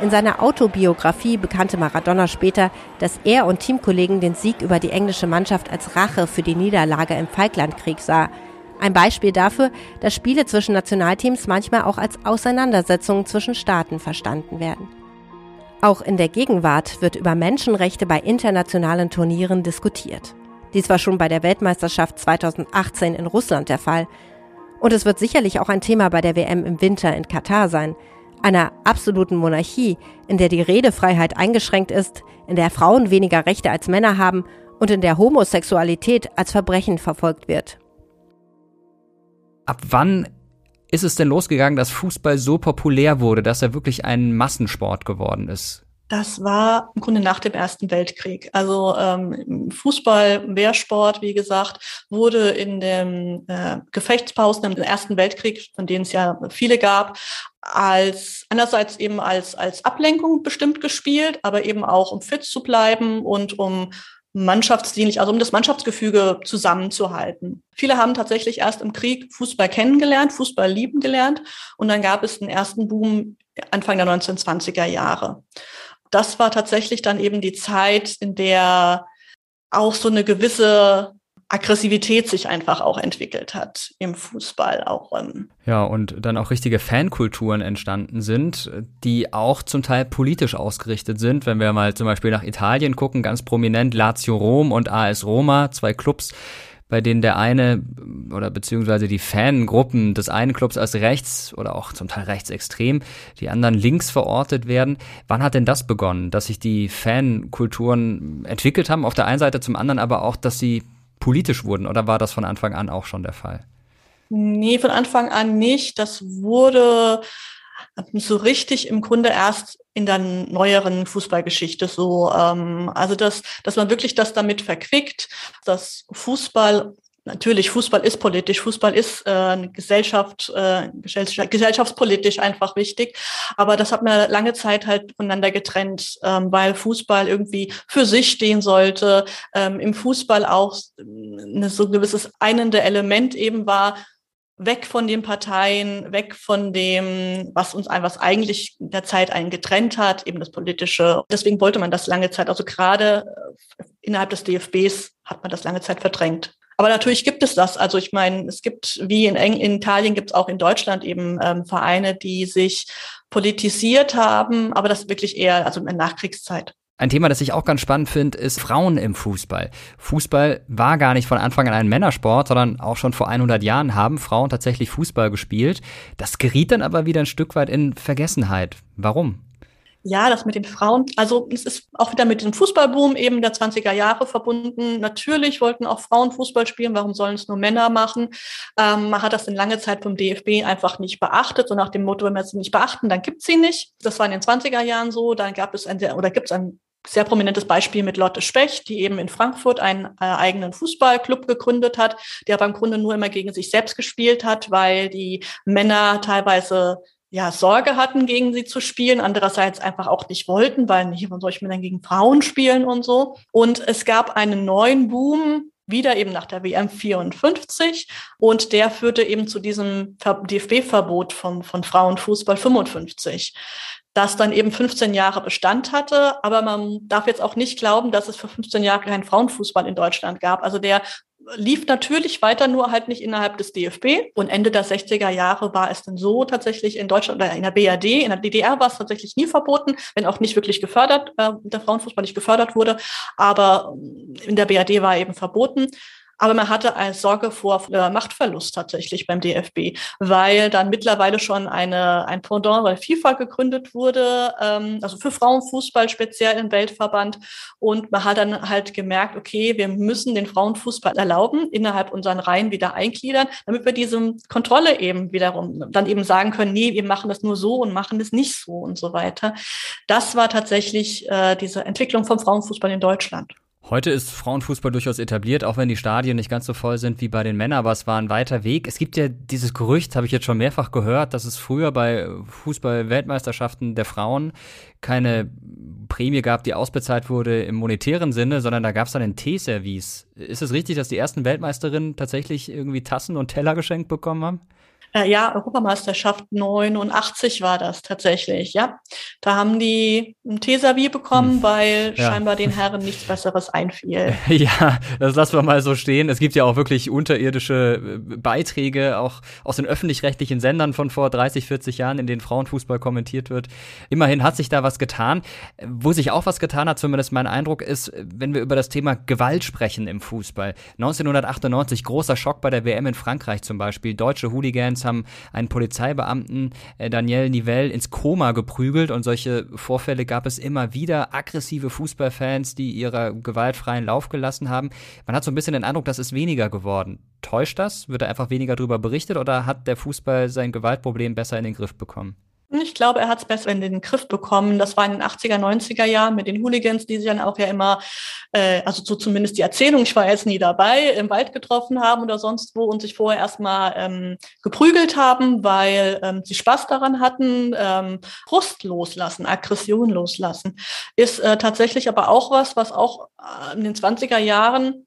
In seiner Autobiografie bekannte Maradona später, dass er und Teamkollegen den Sieg über die englische Mannschaft als Rache für die Niederlage im Falklandkrieg sah, ein Beispiel dafür, dass Spiele zwischen Nationalteams manchmal auch als Auseinandersetzungen zwischen Staaten verstanden werden. Auch in der Gegenwart wird über Menschenrechte bei internationalen Turnieren diskutiert. Dies war schon bei der Weltmeisterschaft 2018 in Russland der Fall. Und es wird sicherlich auch ein Thema bei der WM im Winter in Katar sein. Einer absoluten Monarchie, in der die Redefreiheit eingeschränkt ist, in der Frauen weniger Rechte als Männer haben und in der Homosexualität als Verbrechen verfolgt wird. Ab wann ist es denn losgegangen, dass Fußball so populär wurde, dass er wirklich ein Massensport geworden ist? Das war im Grunde nach dem Ersten Weltkrieg. Also ähm, Fußball, Wehrsport, wie gesagt, wurde in den äh, Gefechtspausen im Ersten Weltkrieg, von denen es ja viele gab, als einerseits eben als als Ablenkung bestimmt gespielt, aber eben auch um fit zu bleiben und um mannschaftsdienlich, also um das Mannschaftsgefüge zusammenzuhalten. Viele haben tatsächlich erst im Krieg Fußball kennengelernt, Fußball lieben gelernt und dann gab es den ersten Boom Anfang der 1920er Jahre. Das war tatsächlich dann eben die Zeit, in der auch so eine gewisse Aggressivität sich einfach auch entwickelt hat im Fußball auch. Ähm. Ja, und dann auch richtige Fankulturen entstanden sind, die auch zum Teil politisch ausgerichtet sind. Wenn wir mal zum Beispiel nach Italien gucken, ganz prominent Lazio Rom und AS Roma, zwei Clubs, bei denen der eine oder beziehungsweise die Fangruppen des einen Clubs als rechts oder auch zum Teil rechtsextrem, die anderen links verortet werden. Wann hat denn das begonnen, dass sich die Fankulturen entwickelt haben? Auf der einen Seite, zum anderen aber auch, dass sie politisch wurden oder war das von Anfang an auch schon der Fall? Nee, von Anfang an nicht. Das wurde so richtig im Grunde erst in der neueren Fußballgeschichte so. Ähm, also dass, dass man wirklich das damit verquickt, dass Fußball Natürlich, Fußball ist politisch, Fußball ist äh, Gesellschaft, äh, gesellschaftspolitisch einfach wichtig. Aber das hat man lange Zeit halt voneinander getrennt, ähm, weil Fußball irgendwie für sich stehen sollte. Ähm, Im Fußball auch eine so gewisses einende Element eben war, weg von den Parteien, weg von dem, was uns was eigentlich in der Zeit einen getrennt hat, eben das Politische. Deswegen wollte man das lange Zeit, also gerade äh, innerhalb des DFBs hat man das lange Zeit verdrängt. Aber natürlich gibt es das. Also ich meine, es gibt, wie in, Eng in Italien, gibt es auch in Deutschland eben ähm, Vereine, die sich politisiert haben, aber das wirklich eher, also in Nachkriegszeit. Ein Thema, das ich auch ganz spannend finde, ist Frauen im Fußball. Fußball war gar nicht von Anfang an ein Männersport, sondern auch schon vor 100 Jahren haben Frauen tatsächlich Fußball gespielt. Das geriet dann aber wieder ein Stück weit in Vergessenheit. Warum? Ja, das mit den Frauen, also es ist auch wieder mit dem Fußballboom eben der 20er Jahre verbunden. Natürlich wollten auch Frauen Fußball spielen, warum sollen es nur Männer machen? Ähm, man hat das in lange Zeit vom DFB einfach nicht beachtet, so nach dem Motto, wenn wir sie nicht beachten, dann gibt's sie nicht. Das war in den 20er Jahren so, dann gab es ein sehr, oder gibt es ein sehr prominentes Beispiel mit Lotte Specht, die eben in Frankfurt einen äh, eigenen Fußballclub gegründet hat, der aber im Grunde nur immer gegen sich selbst gespielt hat, weil die Männer teilweise ja, Sorge hatten, gegen sie zu spielen, andererseits einfach auch nicht wollten, weil nicht, warum soll ich mir dann gegen Frauen spielen und so. Und es gab einen neuen Boom, wieder eben nach der WM 54 und der führte eben zu diesem DFB-Verbot von, von Frauenfußball 55 das dann eben 15 Jahre Bestand hatte. Aber man darf jetzt auch nicht glauben, dass es für 15 Jahre keinen Frauenfußball in Deutschland gab. Also der lief natürlich weiter, nur halt nicht innerhalb des DFB. Und Ende der 60er Jahre war es dann so tatsächlich in Deutschland oder in der BRD, in der DDR war es tatsächlich nie verboten, wenn auch nicht wirklich gefördert, äh, der Frauenfußball nicht gefördert wurde. Aber in der BRD war eben verboten. Aber man hatte eine Sorge vor äh, Machtverlust tatsächlich beim DFB, weil dann mittlerweile schon eine, ein Pendant bei FIFA gegründet wurde, ähm, also für Frauenfußball speziell im Weltverband. Und man hat dann halt gemerkt, okay, wir müssen den Frauenfußball erlauben, innerhalb unseren Reihen wieder eingliedern, damit wir diese Kontrolle eben wiederum dann eben sagen können, nee, wir machen das nur so und machen das nicht so und so weiter. Das war tatsächlich äh, diese Entwicklung vom Frauenfußball in Deutschland. Heute ist Frauenfußball durchaus etabliert, auch wenn die Stadien nicht ganz so voll sind wie bei den Männern, aber es war ein weiter Weg. Es gibt ja dieses Gerücht, habe ich jetzt schon mehrfach gehört, dass es früher bei Fußball-Weltmeisterschaften der Frauen keine Prämie gab, die ausbezahlt wurde im monetären Sinne, sondern da gab es dann ein Teeservice. Ist es richtig, dass die ersten Weltmeisterinnen tatsächlich irgendwie Tassen und Teller geschenkt bekommen haben? Äh, ja, Europameisterschaft 89 war das tatsächlich, ja. Da haben die ein Tesavi bekommen, hm. weil ja. scheinbar den [LAUGHS] Herren nichts Besseres einfiel. [LAUGHS] Ja, das lassen wir mal so stehen. Es gibt ja auch wirklich unterirdische äh, Beiträge, auch aus den öffentlich-rechtlichen Sendern von vor 30, 40 Jahren, in denen Frauenfußball kommentiert wird. Immerhin hat sich da was getan. Wo sich auch was getan hat, zumindest mein Eindruck, ist, wenn wir über das Thema Gewalt sprechen im Fußball. 1998, großer Schock bei der WM in Frankreich zum Beispiel. Deutsche Hooligans Fans haben einen Polizeibeamten, äh, Daniel Nivelle, ins Koma geprügelt und solche Vorfälle gab es immer wieder. Aggressive Fußballfans, die ihrer gewaltfreien Lauf gelassen haben. Man hat so ein bisschen den Eindruck, das ist weniger geworden. Täuscht das? Wird da einfach weniger darüber berichtet oder hat der Fußball sein Gewaltproblem besser in den Griff bekommen? Ich glaube, er hat es besser in den Griff bekommen. Das war in den 80er, 90er Jahren mit den Hooligans, die sich dann auch ja immer, äh, also so zumindest die Erzählung, ich war jetzt nie dabei, im Wald getroffen haben oder sonst wo und sich vorher erstmal ähm, geprügelt haben, weil ähm, sie Spaß daran hatten, ähm, Frust loslassen, Aggression loslassen. Ist äh, tatsächlich aber auch was, was auch äh, in den 20er Jahren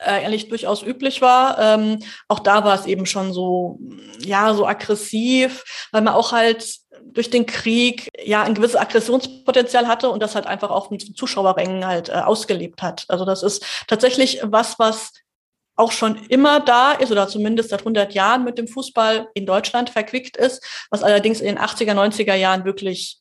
äh, ehrlich durchaus üblich war. Ähm, auch da war es eben schon so, ja, so aggressiv, weil man auch halt durch den Krieg ja ein gewisses Aggressionspotenzial hatte und das halt einfach auch mit Zuschauerrängen halt äh, ausgelebt hat. Also das ist tatsächlich was, was auch schon immer da ist oder zumindest seit 100 Jahren mit dem Fußball in Deutschland verquickt ist, was allerdings in den 80er, 90er Jahren wirklich,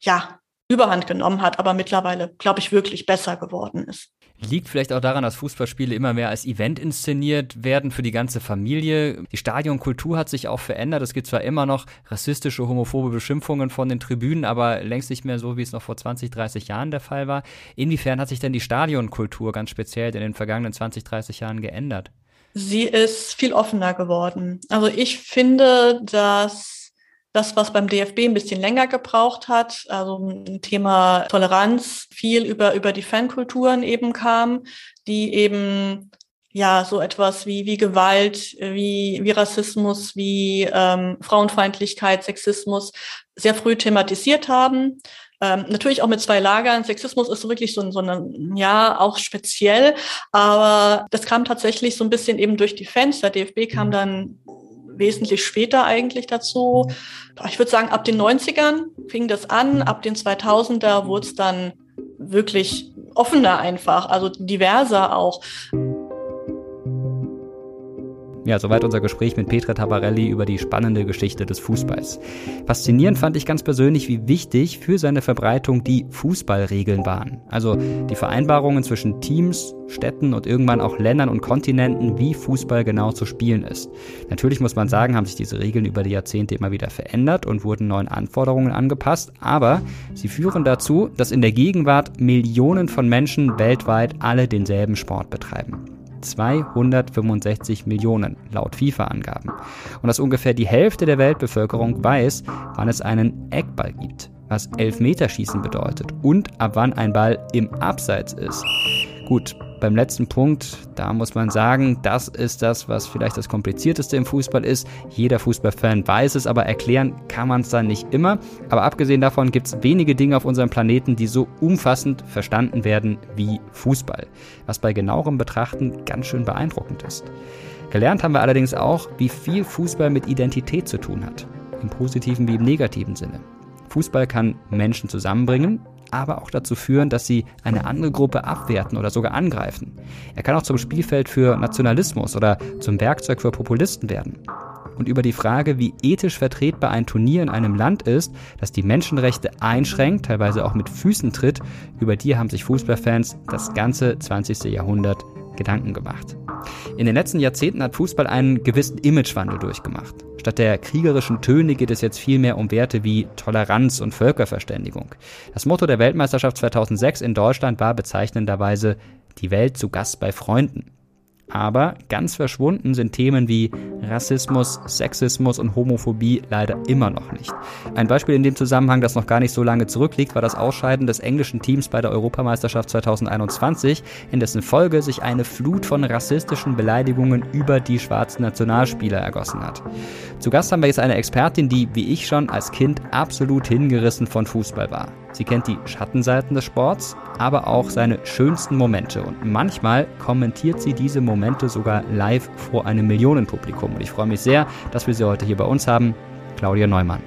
ja, Überhand genommen hat, aber mittlerweile, glaube ich, wirklich besser geworden ist. Liegt vielleicht auch daran, dass Fußballspiele immer mehr als Event inszeniert werden für die ganze Familie. Die Stadionkultur hat sich auch verändert. Es gibt zwar immer noch rassistische, homophobe Beschimpfungen von den Tribünen, aber längst nicht mehr so, wie es noch vor 20, 30 Jahren der Fall war. Inwiefern hat sich denn die Stadionkultur ganz speziell in den vergangenen 20, 30 Jahren geändert? Sie ist viel offener geworden. Also ich finde, dass das, was beim DFB ein bisschen länger gebraucht hat, also ein Thema Toleranz, viel über, über die Fankulturen eben kam, die eben ja so etwas wie, wie Gewalt, wie, wie Rassismus, wie ähm, Frauenfeindlichkeit, Sexismus sehr früh thematisiert haben. Ähm, natürlich auch mit zwei Lagern. Sexismus ist wirklich so, so ein, ja, auch speziell, aber das kam tatsächlich so ein bisschen eben durch die Fans. Der DFB kam dann wesentlich später eigentlich dazu. Ich würde sagen, ab den 90ern fing das an, ab den 2000er wurde es dann wirklich offener einfach, also diverser auch. Ja, soweit unser Gespräch mit Petra Tabarelli über die spannende Geschichte des Fußballs. Faszinierend fand ich ganz persönlich, wie wichtig für seine Verbreitung die Fußballregeln waren. Also die Vereinbarungen zwischen Teams, Städten und irgendwann auch Ländern und Kontinenten, wie Fußball genau zu spielen ist. Natürlich muss man sagen, haben sich diese Regeln über die Jahrzehnte immer wieder verändert und wurden neuen Anforderungen angepasst, aber sie führen dazu, dass in der Gegenwart Millionen von Menschen weltweit alle denselben Sport betreiben. 265 Millionen laut FIFA-Angaben. Und dass ungefähr die Hälfte der Weltbevölkerung weiß, wann es einen Eckball gibt, was Elfmeterschießen bedeutet und ab wann ein Ball im Abseits ist. Gut, beim letzten Punkt, da muss man sagen, das ist das, was vielleicht das komplizierteste im Fußball ist. Jeder Fußballfan weiß es, aber erklären kann man es dann nicht immer. Aber abgesehen davon gibt es wenige Dinge auf unserem Planeten, die so umfassend verstanden werden wie Fußball. Was bei genauerem Betrachten ganz schön beeindruckend ist. Gelernt haben wir allerdings auch, wie viel Fußball mit Identität zu tun hat. Im positiven wie im negativen Sinne. Fußball kann Menschen zusammenbringen, aber auch dazu führen, dass sie eine andere Gruppe abwerten oder sogar angreifen. Er kann auch zum Spielfeld für Nationalismus oder zum Werkzeug für Populisten werden. Und über die Frage, wie ethisch vertretbar ein Turnier in einem Land ist, das die Menschenrechte einschränkt, teilweise auch mit Füßen tritt, über die haben sich Fußballfans das ganze 20. Jahrhundert Gedanken gemacht. In den letzten Jahrzehnten hat Fußball einen gewissen Imagewandel durchgemacht. Statt der kriegerischen Töne geht es jetzt vielmehr um Werte wie Toleranz und Völkerverständigung. Das Motto der Weltmeisterschaft 2006 in Deutschland war bezeichnenderweise die Welt zu Gast bei Freunden. Aber ganz verschwunden sind Themen wie Rassismus, Sexismus und Homophobie leider immer noch nicht. Ein Beispiel in dem Zusammenhang, das noch gar nicht so lange zurückliegt, war das Ausscheiden des englischen Teams bei der Europameisterschaft 2021, in dessen Folge sich eine Flut von rassistischen Beleidigungen über die schwarzen Nationalspieler ergossen hat. Zu Gast haben wir jetzt eine Expertin, die, wie ich schon als Kind, absolut hingerissen von Fußball war. Sie kennt die Schattenseiten des Sports, aber auch seine schönsten Momente. Und manchmal kommentiert sie diese Momente sogar live vor einem Millionenpublikum. Und ich freue mich sehr, dass wir sie heute hier bei uns haben. Claudia Neumann.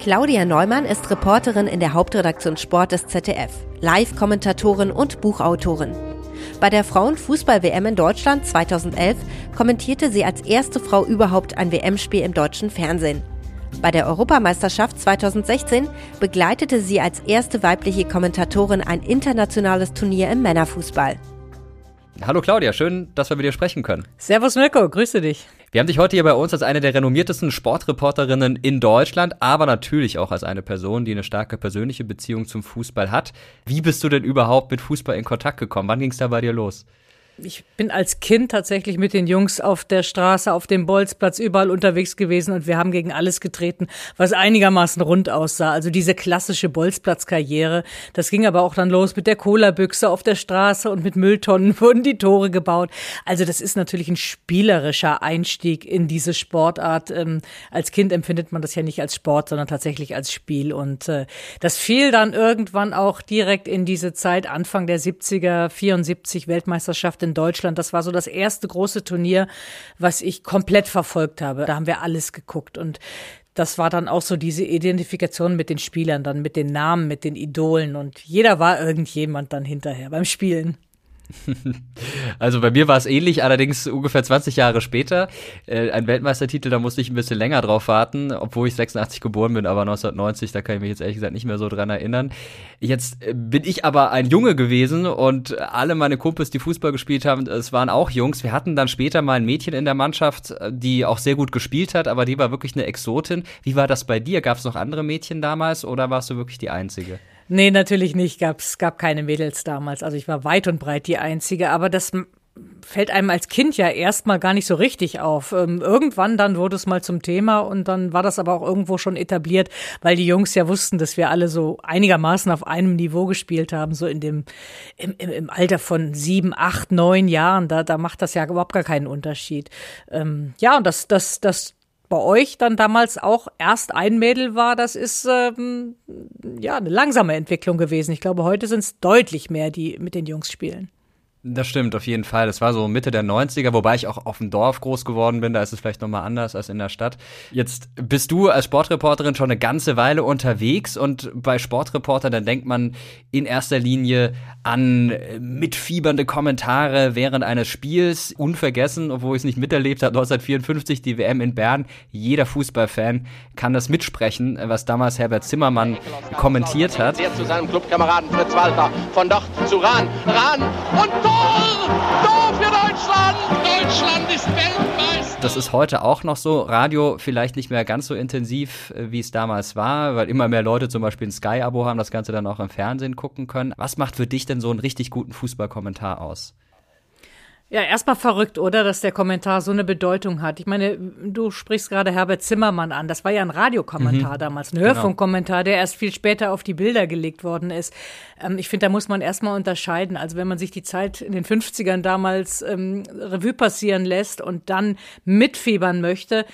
Claudia Neumann ist Reporterin in der Hauptredaktion Sport des ZDF, Live-Kommentatorin und Buchautorin. Bei der Frauenfußball-WM in Deutschland 2011 kommentierte sie als erste Frau überhaupt ein WM-Spiel im deutschen Fernsehen. Bei der Europameisterschaft 2016 begleitete sie als erste weibliche Kommentatorin ein internationales Turnier im Männerfußball. Hallo Claudia, schön, dass wir mit dir sprechen können. Servus Mirko, grüße dich. Wir haben dich heute hier bei uns als eine der renommiertesten Sportreporterinnen in Deutschland, aber natürlich auch als eine Person, die eine starke persönliche Beziehung zum Fußball hat. Wie bist du denn überhaupt mit Fußball in Kontakt gekommen? Wann ging es da bei dir los? Ich bin als Kind tatsächlich mit den Jungs auf der Straße, auf dem Bolzplatz überall unterwegs gewesen und wir haben gegen alles getreten, was einigermaßen rund aussah. Also diese klassische Bolzplatzkarriere. Das ging aber auch dann los mit der Cola-Büchse auf der Straße und mit Mülltonnen [LAUGHS] wurden die Tore gebaut. Also das ist natürlich ein spielerischer Einstieg in diese Sportart. Ähm, als Kind empfindet man das ja nicht als Sport, sondern tatsächlich als Spiel. Und äh, das fiel dann irgendwann auch direkt in diese Zeit, Anfang der 70er, 74 Weltmeisterschaft Deutschland. Das war so das erste große Turnier, was ich komplett verfolgt habe. Da haben wir alles geguckt und das war dann auch so diese Identifikation mit den Spielern, dann mit den Namen, mit den Idolen und jeder war irgendjemand dann hinterher beim Spielen. [LAUGHS] Also bei mir war es ähnlich, allerdings ungefähr 20 Jahre später. Äh, ein Weltmeistertitel, da musste ich ein bisschen länger drauf warten, obwohl ich 86 geboren bin, aber 1990, da kann ich mich jetzt ehrlich gesagt nicht mehr so dran erinnern. Jetzt äh, bin ich aber ein Junge gewesen und alle meine Kumpels, die Fußball gespielt haben, es waren auch Jungs. Wir hatten dann später mal ein Mädchen in der Mannschaft, die auch sehr gut gespielt hat, aber die war wirklich eine Exotin. Wie war das bei dir? Gab es noch andere Mädchen damals oder warst du wirklich die Einzige? Nee, natürlich nicht. Gab's, gab keine Mädels damals. Also ich war weit und breit die Einzige. Aber das fällt einem als Kind ja erstmal gar nicht so richtig auf. Ähm, irgendwann dann wurde es mal zum Thema und dann war das aber auch irgendwo schon etabliert, weil die Jungs ja wussten, dass wir alle so einigermaßen auf einem Niveau gespielt haben, so in dem, im, im, im Alter von sieben, acht, neun Jahren. Da, da macht das ja überhaupt gar keinen Unterschied. Ähm, ja, und das, das, das bei euch dann damals auch erst ein Mädel war, das ist ähm, ja eine langsame Entwicklung gewesen. Ich glaube, heute sind es deutlich mehr, die mit den Jungs spielen. Das stimmt, auf jeden Fall. Das war so Mitte der 90er, wobei ich auch auf dem Dorf groß geworden bin. Da ist es vielleicht nochmal anders als in der Stadt. Jetzt bist du als Sportreporterin schon eine ganze Weile unterwegs und bei Sportreporter, dann denkt man in erster Linie an mitfiebernde Kommentare während eines Spiels. Unvergessen, obwohl ich es nicht miterlebt habe, 1954 die WM in Bern. Jeder Fußballfan kann das mitsprechen, was damals Herbert Zimmermann kommentiert hat. Zu seinem Clubkameraden Fritz Walter. Von dort zu Rahn. Rahn und Das ist heute auch noch so. Radio vielleicht nicht mehr ganz so intensiv, äh, wie es damals war, weil immer mehr Leute zum Beispiel ein Sky-Abo haben, das Ganze dann auch im Fernsehen gucken können. Was macht für dich denn so einen richtig guten Fußballkommentar aus? Ja, erstmal verrückt, oder, dass der Kommentar so eine Bedeutung hat. Ich meine, du sprichst gerade Herbert Zimmermann an. Das war ja ein Radiokommentar mhm. damals, ein genau. Hörfunkkommentar, der erst viel später auf die Bilder gelegt worden ist. Ähm, ich finde, da muss man erstmal unterscheiden. Also wenn man sich die Zeit in den 50ern damals ähm, Revue passieren lässt und dann mitfiebern möchte,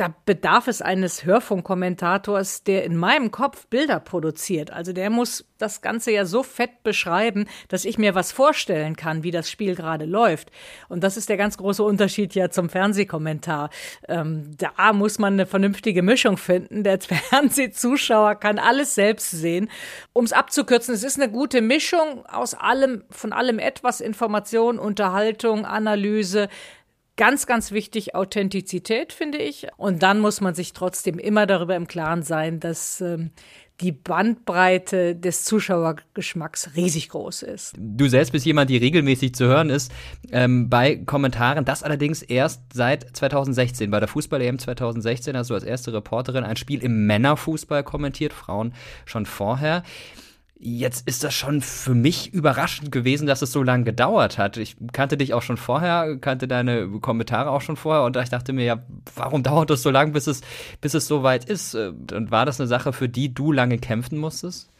da bedarf es eines Hörfunkkommentators, der in meinem Kopf Bilder produziert. Also der muss das Ganze ja so fett beschreiben, dass ich mir was vorstellen kann, wie das Spiel gerade läuft. Und das ist der ganz große Unterschied ja zum Fernsehkommentar. Ähm, da muss man eine vernünftige Mischung finden. Der [LAUGHS] Fernsehzuschauer kann alles selbst sehen. Um es abzukürzen, es ist eine gute Mischung aus allem, von allem etwas Information, Unterhaltung, Analyse, Ganz, ganz wichtig Authentizität, finde ich. Und dann muss man sich trotzdem immer darüber im Klaren sein, dass ähm, die Bandbreite des Zuschauergeschmacks riesig groß ist. Du selbst bist jemand, die regelmäßig zu hören ist ähm, bei Kommentaren. Das allerdings erst seit 2016. Bei der Fußball-EM 2016 hast du als erste Reporterin ein Spiel im Männerfußball kommentiert, Frauen schon vorher. Jetzt ist das schon für mich überraschend gewesen, dass es so lange gedauert hat. Ich kannte dich auch schon vorher, kannte deine Kommentare auch schon vorher und ich dachte mir, ja, warum dauert das so lange, bis es, bis es so weit ist? Und war das eine Sache, für die du lange kämpfen musstest?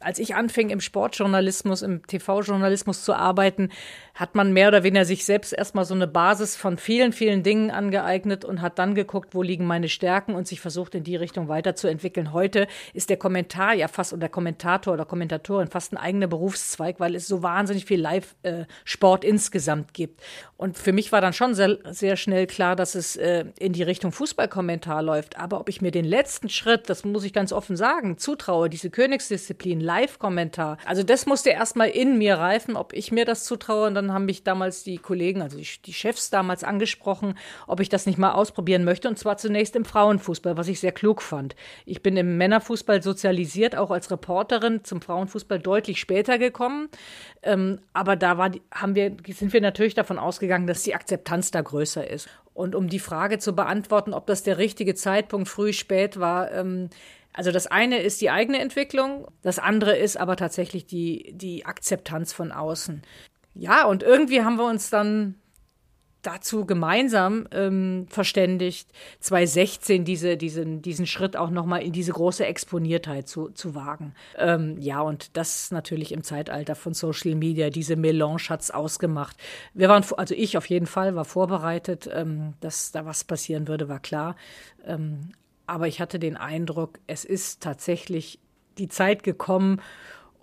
Als ich anfing, im Sportjournalismus, im TV-Journalismus zu arbeiten, hat man mehr oder weniger sich selbst erstmal so eine Basis von vielen, vielen Dingen angeeignet und hat dann geguckt, wo liegen meine Stärken und sich versucht, in die Richtung weiterzuentwickeln. Heute ist der Kommentar ja fast oder Kommentator oder Kommentatorin fast ein eigener Berufszweig, weil es so wahnsinnig viel Live-Sport insgesamt gibt. Und für mich war dann schon sehr, sehr schnell klar, dass es äh, in die Richtung Fußballkommentar läuft. Aber ob ich mir den letzten Schritt, das muss ich ganz offen sagen, zutraue, diese Königsdisziplin, Live-Kommentar, also das musste erstmal in mir reifen, ob ich mir das zutraue. Und dann haben mich damals die Kollegen, also die, Chefs damals angesprochen, ob ich das nicht mal ausprobieren möchte. Und zwar zunächst im Frauenfußball, was ich sehr klug fand. Ich bin im Männerfußball sozialisiert, auch als Reporterin zum Frauenfußball deutlich später gekommen. Ähm, aber da war, haben wir, sind wir natürlich davon ausgegangen, dass die Akzeptanz da größer ist. Und um die Frage zu beantworten, ob das der richtige Zeitpunkt früh, spät war, ähm, also das eine ist die eigene Entwicklung, das andere ist aber tatsächlich die, die Akzeptanz von außen. Ja, und irgendwie haben wir uns dann dazu gemeinsam ähm, verständigt, 2016 diese, diesen, diesen Schritt auch nochmal in diese große Exponiertheit zu, zu wagen. Ähm, ja, und das natürlich im Zeitalter von Social Media, diese Melange hat es ausgemacht. Wir waren, also ich auf jeden Fall war vorbereitet, ähm, dass da was passieren würde, war klar. Ähm, aber ich hatte den Eindruck, es ist tatsächlich die Zeit gekommen,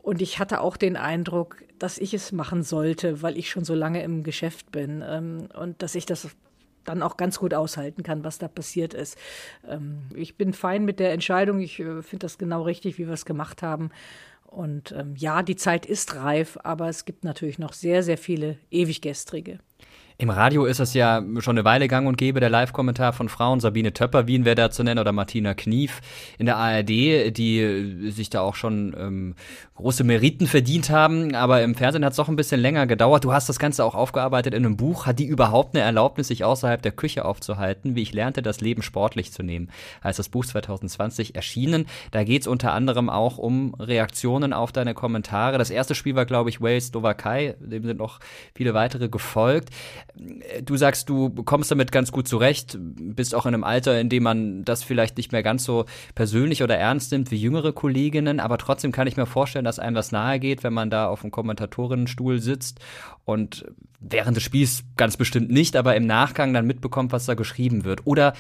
und ich hatte auch den Eindruck, dass ich es machen sollte, weil ich schon so lange im Geschäft bin ähm, und dass ich das dann auch ganz gut aushalten kann, was da passiert ist. Ähm, ich bin fein mit der Entscheidung. Ich äh, finde das genau richtig, wie wir es gemacht haben. Und ähm, ja, die Zeit ist reif, aber es gibt natürlich noch sehr, sehr viele Ewiggestrige. Im Radio ist es ja schon eine Weile gang und gäbe, der Live-Kommentar von Frauen. Sabine Töpper, Wien wäre da zu nennen, oder Martina Knief in der ARD, die sich da auch schon ähm, große Meriten verdient haben. Aber im Fernsehen hat es doch ein bisschen länger gedauert. Du hast das Ganze auch aufgearbeitet in einem Buch. Hat die überhaupt eine Erlaubnis, sich außerhalb der Küche aufzuhalten? Wie ich lernte, das Leben sportlich zu nehmen. Heißt das Buch 2020 erschienen. Da geht es unter anderem auch um Reaktionen auf deine Kommentare. Das erste Spiel war, glaube ich, Wales-Slowakei. Dem sind noch viele weitere gefolgt du sagst, du kommst damit ganz gut zurecht, bist auch in einem Alter, in dem man das vielleicht nicht mehr ganz so persönlich oder ernst nimmt wie jüngere Kolleginnen, aber trotzdem kann ich mir vorstellen, dass einem das nahe geht, wenn man da auf dem Kommentatorinnenstuhl sitzt und während des Spiels ganz bestimmt nicht, aber im Nachgang dann mitbekommt, was da geschrieben wird. Oder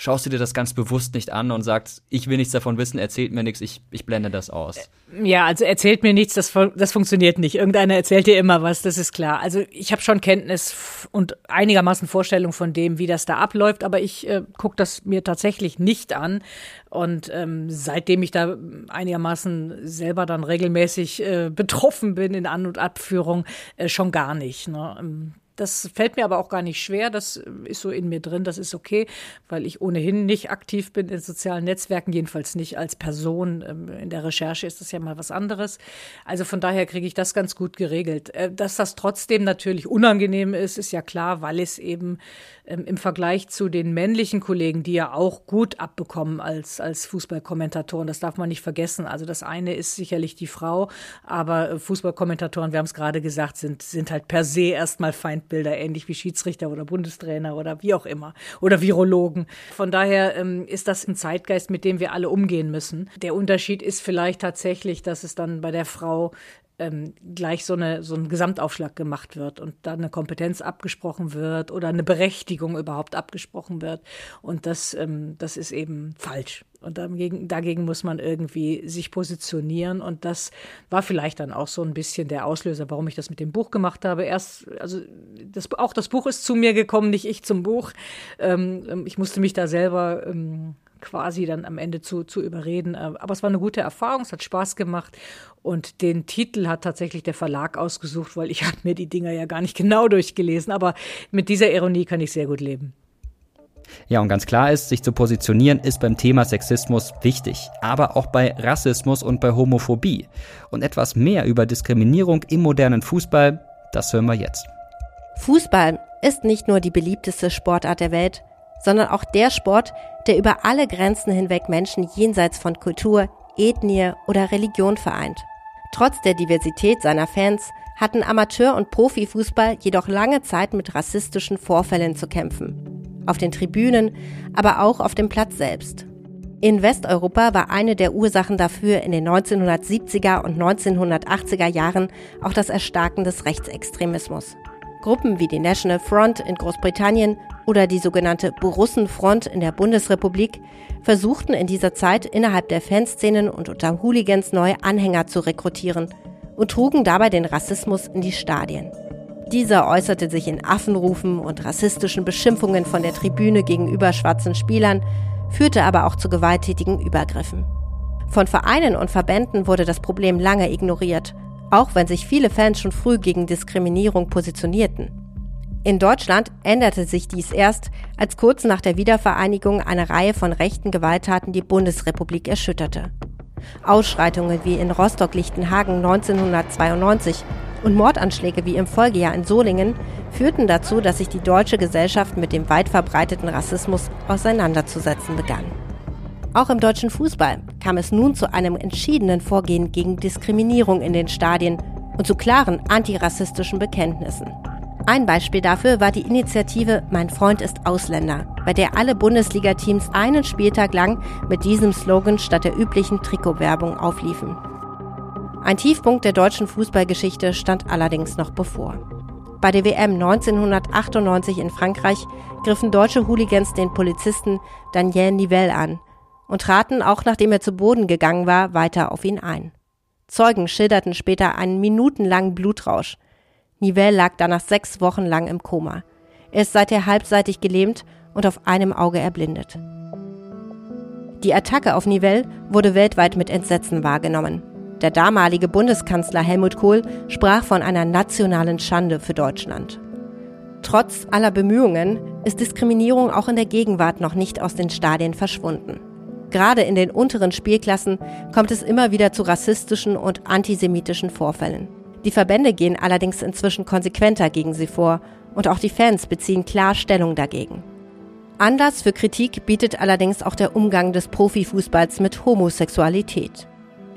schaust du dir das ganz bewusst nicht an und sagst, ich will nichts davon wissen, erzählt mir nichts, ich, ich blende das aus? Ja, also erzählt mir nichts, das, das funktioniert nicht. Irgendeiner erzählt dir immer was, das ist klar. Also ich habe schon Kenntnis und einigermaßen Vorstellung von dem, wie das da abläuft, aber ich äh, gucke das mir tatsächlich nicht an. Und ähm, seitdem ich da einigermaßen selber dann regelmäßig äh, betroffen bin in An- und Abführung, äh, schon gar nicht. Ne? Das fällt mir aber auch gar nicht schwer. Das ist so in mir drin. Das ist okay, weil ich ohnehin nicht aktiv bin in sozialen Netzwerken, jedenfalls nicht als Person. Ähm, in der Recherche ist das ja mal was anderes. Also von daher kriege ich das ganz gut geregelt. Äh, dass das trotzdem natürlich unangenehm ist, ist ja klar, weil es eben ähm, im Vergleich zu den männlichen Kollegen, die ja auch gut abbekommen als, als Fußballkommentatoren, das darf man nicht vergessen. Also das eine ist sicherlich die Frau, aber äh, Fußballkommentatoren, wir haben es gerade gesagt, sind, sind halt per se erstmal Feindbilder, ähnlich wie Schiedsrichter oder Bundestrainer oder wie auch immer oder Virologen. Von daher ähm, ist das ein Zeitgeist, mit dem wir alle umgehen müssen. Der Unterschied ist vielleicht tatsächlich, dass es dann bei der Frau ähm, gleich so, eine, so ein Gesamtaufschlag gemacht wird und dann eine Kompetenz abgesprochen wird oder eine Berechtigung überhaupt abgesprochen wird. Und das, ähm, das ist eben falsch. Und dagegen, dagegen muss man irgendwie sich positionieren. Und das war vielleicht dann auch so ein bisschen der Auslöser, warum ich das mit dem Buch gemacht habe. Erst, also das, auch das Buch ist zu mir gekommen, nicht ich zum Buch. Ähm, ähm ich musste mich da selber ähm, quasi dann am Ende zu, zu überreden. Äh, aber es war eine gute Erfahrung, es hat Spaß gemacht. Und den Titel hat tatsächlich der Verlag ausgesucht, weil ich [LAUGHS] habe mir die Dinger ja gar nicht genau durchgelesen. Aber mit dieser Ironie kann ich sehr gut leben. Ja, und ganz klar ist, sich zu positionieren ist beim Thema Sexismus wichtig, aber auch bei Rassismus und bei Homophobie. Und etwas mehr über Diskriminierung im modernen Fußball, das hören wir jetzt. Fußball ist nicht nur die beliebteste Sportart der Welt, sondern auch der Sport, der über alle Grenzen hinweg Menschen jenseits von Kultur, Ethnie oder Religion vereint. Trotz der Diversität seiner Fans hatten Amateur- und Profifußball jedoch lange Zeit mit rassistischen Vorfällen zu kämpfen. Auf den Tribünen, aber auch auf dem Platz selbst. In Westeuropa war eine der Ursachen dafür in den 1970er und 1980er Jahren auch das Erstarken des Rechtsextremismus. Gruppen wie die National Front in Großbritannien oder die sogenannte Borussenfront in der Bundesrepublik versuchten in dieser Zeit innerhalb der Fanszenen und unter Hooligans neue Anhänger zu rekrutieren und trugen dabei den Rassismus in die Stadien. Dieser äußerte sich in Affenrufen und rassistischen Beschimpfungen von der Tribüne gegenüber schwarzen Spielern, führte aber auch zu gewalttätigen Übergriffen. Von Vereinen und Verbänden wurde das Problem lange ignoriert auch wenn sich viele Fans schon früh gegen Diskriminierung positionierten. In Deutschland änderte sich dies erst, als kurz nach der Wiedervereinigung eine Reihe von rechten Gewalttaten die Bundesrepublik erschütterte. Ausschreitungen wie in Rostock-Lichtenhagen 1992 und Mordanschläge wie im Folgejahr in Solingen führten dazu, dass sich die deutsche Gesellschaft mit dem weit verbreiteten Rassismus auseinanderzusetzen begann. Auch im deutschen Fußball kam es nun zu einem entschiedenen Vorgehen gegen Diskriminierung in den Stadien und zu klaren antirassistischen Bekenntnissen. Ein Beispiel dafür war die Initiative Mein Freund ist Ausländer, bei der alle Bundesliga-Teams einen Spieltag lang mit diesem Slogan statt der üblichen Trikotwerbung aufliefen. Ein Tiefpunkt der deutschen Fußballgeschichte stand allerdings noch bevor. Bei der WM 1998 in Frankreich griffen deutsche Hooligans den Polizisten Daniel Nivelle an, und traten, auch nachdem er zu Boden gegangen war, weiter auf ihn ein. Zeugen schilderten später einen minutenlangen Blutrausch. Nivelle lag danach sechs Wochen lang im Koma. Er ist seither halbseitig gelähmt und auf einem Auge erblindet. Die Attacke auf Nivelle wurde weltweit mit Entsetzen wahrgenommen. Der damalige Bundeskanzler Helmut Kohl sprach von einer nationalen Schande für Deutschland. Trotz aller Bemühungen ist Diskriminierung auch in der Gegenwart noch nicht aus den Stadien verschwunden. Gerade in den unteren Spielklassen kommt es immer wieder zu rassistischen und antisemitischen Vorfällen. Die Verbände gehen allerdings inzwischen konsequenter gegen sie vor und auch die Fans beziehen klar Stellung dagegen. Anlass für Kritik bietet allerdings auch der Umgang des Profifußballs mit Homosexualität.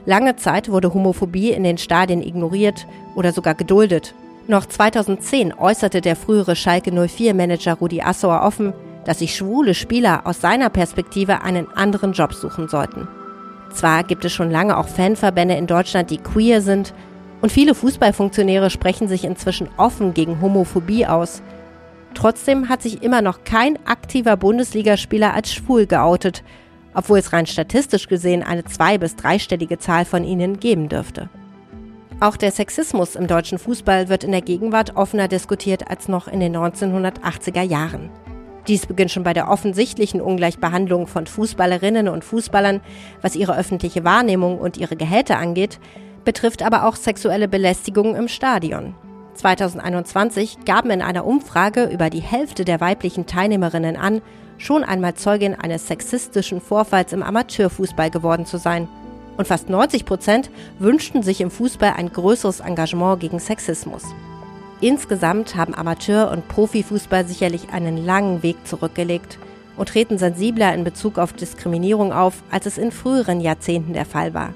Lange Zeit wurde Homophobie in den Stadien ignoriert oder sogar geduldet. Noch 2010 äußerte der frühere Schalke 04-Manager Rudi Assauer offen, dass sich schwule Spieler aus seiner Perspektive einen anderen Job suchen sollten. Zwar gibt es schon lange auch Fanverbände in Deutschland, die queer sind, und viele Fußballfunktionäre sprechen sich inzwischen offen gegen Homophobie aus. Trotzdem hat sich immer noch kein aktiver Bundesligaspieler als schwul geoutet, obwohl es rein statistisch gesehen eine zwei- bis dreistellige Zahl von ihnen geben dürfte. Auch der Sexismus im deutschen Fußball wird in der Gegenwart offener diskutiert als noch in den 1980er Jahren. Dies beginnt schon bei der offensichtlichen Ungleichbehandlung von Fußballerinnen und Fußballern, was ihre öffentliche Wahrnehmung und ihre Gehälter angeht, betrifft aber auch sexuelle Belästigung im Stadion. 2021 gaben in einer Umfrage über die Hälfte der weiblichen Teilnehmerinnen an, schon einmal Zeugin eines sexistischen Vorfalls im Amateurfußball geworden zu sein. Und fast 90 Prozent wünschten sich im Fußball ein größeres Engagement gegen Sexismus. Insgesamt haben Amateur- und Profifußball sicherlich einen langen Weg zurückgelegt und treten sensibler in Bezug auf Diskriminierung auf, als es in früheren Jahrzehnten der Fall war.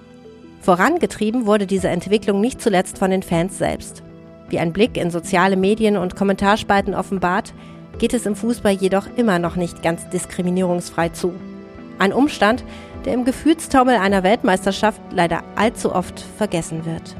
Vorangetrieben wurde diese Entwicklung nicht zuletzt von den Fans selbst. Wie ein Blick in soziale Medien und Kommentarspalten offenbart, geht es im Fußball jedoch immer noch nicht ganz diskriminierungsfrei zu. Ein Umstand, der im Gefühlstaumel einer Weltmeisterschaft leider allzu oft vergessen wird.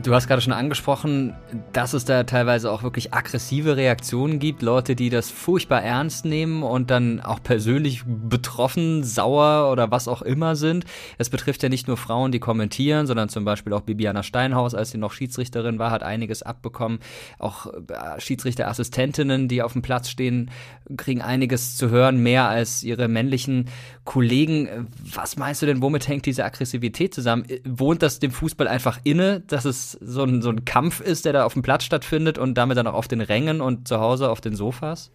Du hast gerade schon angesprochen, dass es da teilweise auch wirklich aggressive Reaktionen gibt, Leute, die das furchtbar ernst nehmen und dann auch persönlich betroffen, sauer oder was auch immer sind. Es betrifft ja nicht nur Frauen, die kommentieren, sondern zum Beispiel auch Bibiana Steinhaus, als sie noch Schiedsrichterin war, hat einiges abbekommen. Auch äh, Schiedsrichterassistentinnen, die auf dem Platz stehen, kriegen einiges zu hören, mehr als ihre männlichen Kollegen. Was meinst du denn, womit hängt diese Aggressivität zusammen? Wohnt das dem Fußball einfach inne, dass es so ein, so ein Kampf ist, der da auf dem Platz stattfindet und damit dann auch auf den Rängen und zu Hause auf den Sofas?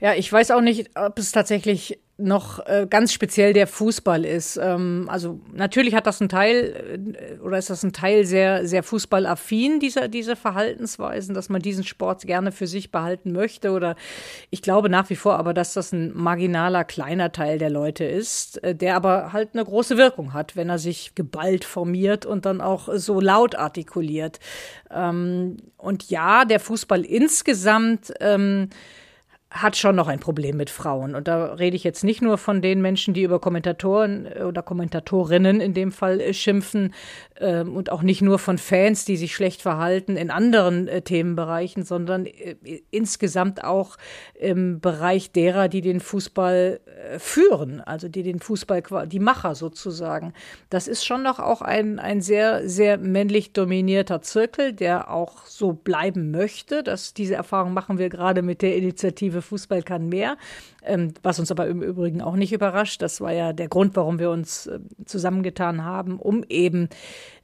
Ja, ich weiß auch nicht, ob es tatsächlich noch äh, ganz speziell der Fußball ist. Ähm, also natürlich hat das ein Teil äh, oder ist das ein Teil sehr sehr fußballaffin dieser diese Verhaltensweisen, dass man diesen Sport gerne für sich behalten möchte oder ich glaube nach wie vor aber, dass das ein marginaler kleiner Teil der Leute ist, äh, der aber halt eine große Wirkung hat, wenn er sich geballt formiert und dann auch so laut artikuliert. Ähm, und ja, der Fußball insgesamt ähm, hat schon noch ein Problem mit Frauen. Und da rede ich jetzt nicht nur von den Menschen, die über Kommentatoren äh, oder Kommentatorinnen in dem Fall äh, schimpfen ähm, und auch nicht nur von Fans, die sich schlecht verhalten in anderen äh, Themenbereichen, sondern äh, insgesamt auch im Bereich derer, die den Fußball äh, führen, also die den Fußball, die Macher sozusagen. Das ist schon noch auch ein, ein sehr, sehr männlich dominierter Zirkel, der auch so bleiben möchte. Das, diese Erfahrung machen wir gerade mit der Initiative Fußball kann mehr, ähm, was uns aber im Übrigen auch nicht überrascht. Das war ja der Grund, warum wir uns äh, zusammengetan haben, um eben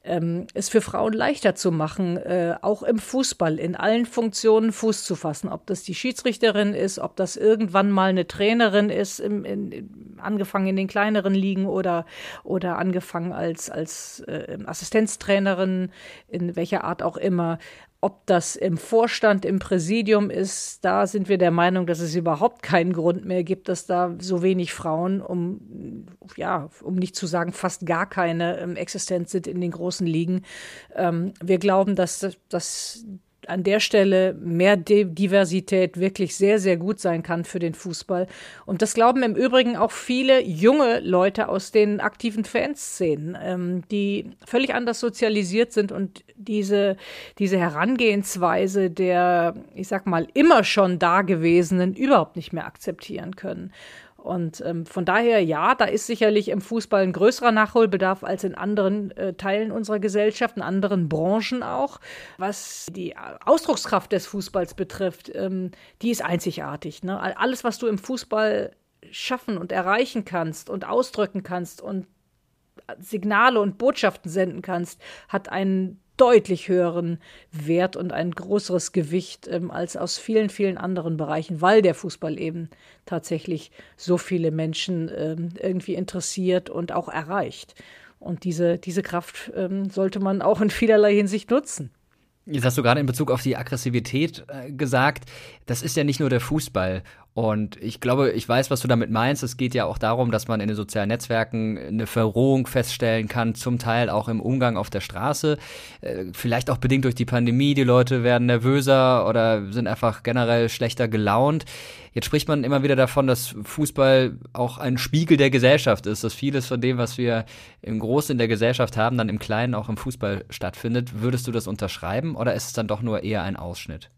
ähm, es für Frauen leichter zu machen, äh, auch im Fußball in allen Funktionen Fuß zu fassen. Ob das die Schiedsrichterin ist, ob das irgendwann mal eine Trainerin ist, im, in, angefangen in den kleineren Ligen oder, oder angefangen als, als äh, Assistenztrainerin, in welcher Art auch immer. Ob das im Vorstand, im Präsidium ist, da sind wir der Meinung, dass es überhaupt keinen Grund mehr gibt, dass da so wenig Frauen, um, ja, um nicht zu sagen, fast gar keine ähm, existent sind in den großen Ligen. Ähm, wir glauben, dass, dass an der Stelle mehr Diversität wirklich sehr, sehr gut sein kann für den Fußball. Und das glauben im Übrigen auch viele junge Leute aus den aktiven Fanszenen, ähm, die völlig anders sozialisiert sind und diese, diese Herangehensweise der, ich sag mal, immer schon Dagewesenen überhaupt nicht mehr akzeptieren können. Und ähm, von daher, ja, da ist sicherlich im Fußball ein größerer Nachholbedarf als in anderen äh, Teilen unserer Gesellschaft, in anderen Branchen auch. Was die Ausdruckskraft des Fußballs betrifft, ähm, die ist einzigartig. Ne? Alles, was du im Fußball schaffen und erreichen kannst und ausdrücken kannst und Signale und Botschaften senden kannst, hat einen deutlich höheren Wert und ein größeres Gewicht ähm, als aus vielen, vielen anderen Bereichen, weil der Fußball eben tatsächlich so viele Menschen ähm, irgendwie interessiert und auch erreicht. Und diese, diese Kraft ähm, sollte man auch in vielerlei Hinsicht nutzen. Jetzt hast du gerade in Bezug auf die Aggressivität äh, gesagt, das ist ja nicht nur der Fußball. Und ich glaube, ich weiß, was du damit meinst. Es geht ja auch darum, dass man in den sozialen Netzwerken eine Verrohung feststellen kann, zum Teil auch im Umgang auf der Straße. Äh, vielleicht auch bedingt durch die Pandemie. Die Leute werden nervöser oder sind einfach generell schlechter gelaunt. Jetzt spricht man immer wieder davon, dass Fußball auch ein Spiegel der Gesellschaft ist, dass vieles von dem, was wir im Großen in der Gesellschaft haben, dann im Kleinen auch im Fußball stattfindet. Würdest du das unterschreiben oder ist es dann doch nur eher ein Ausschnitt?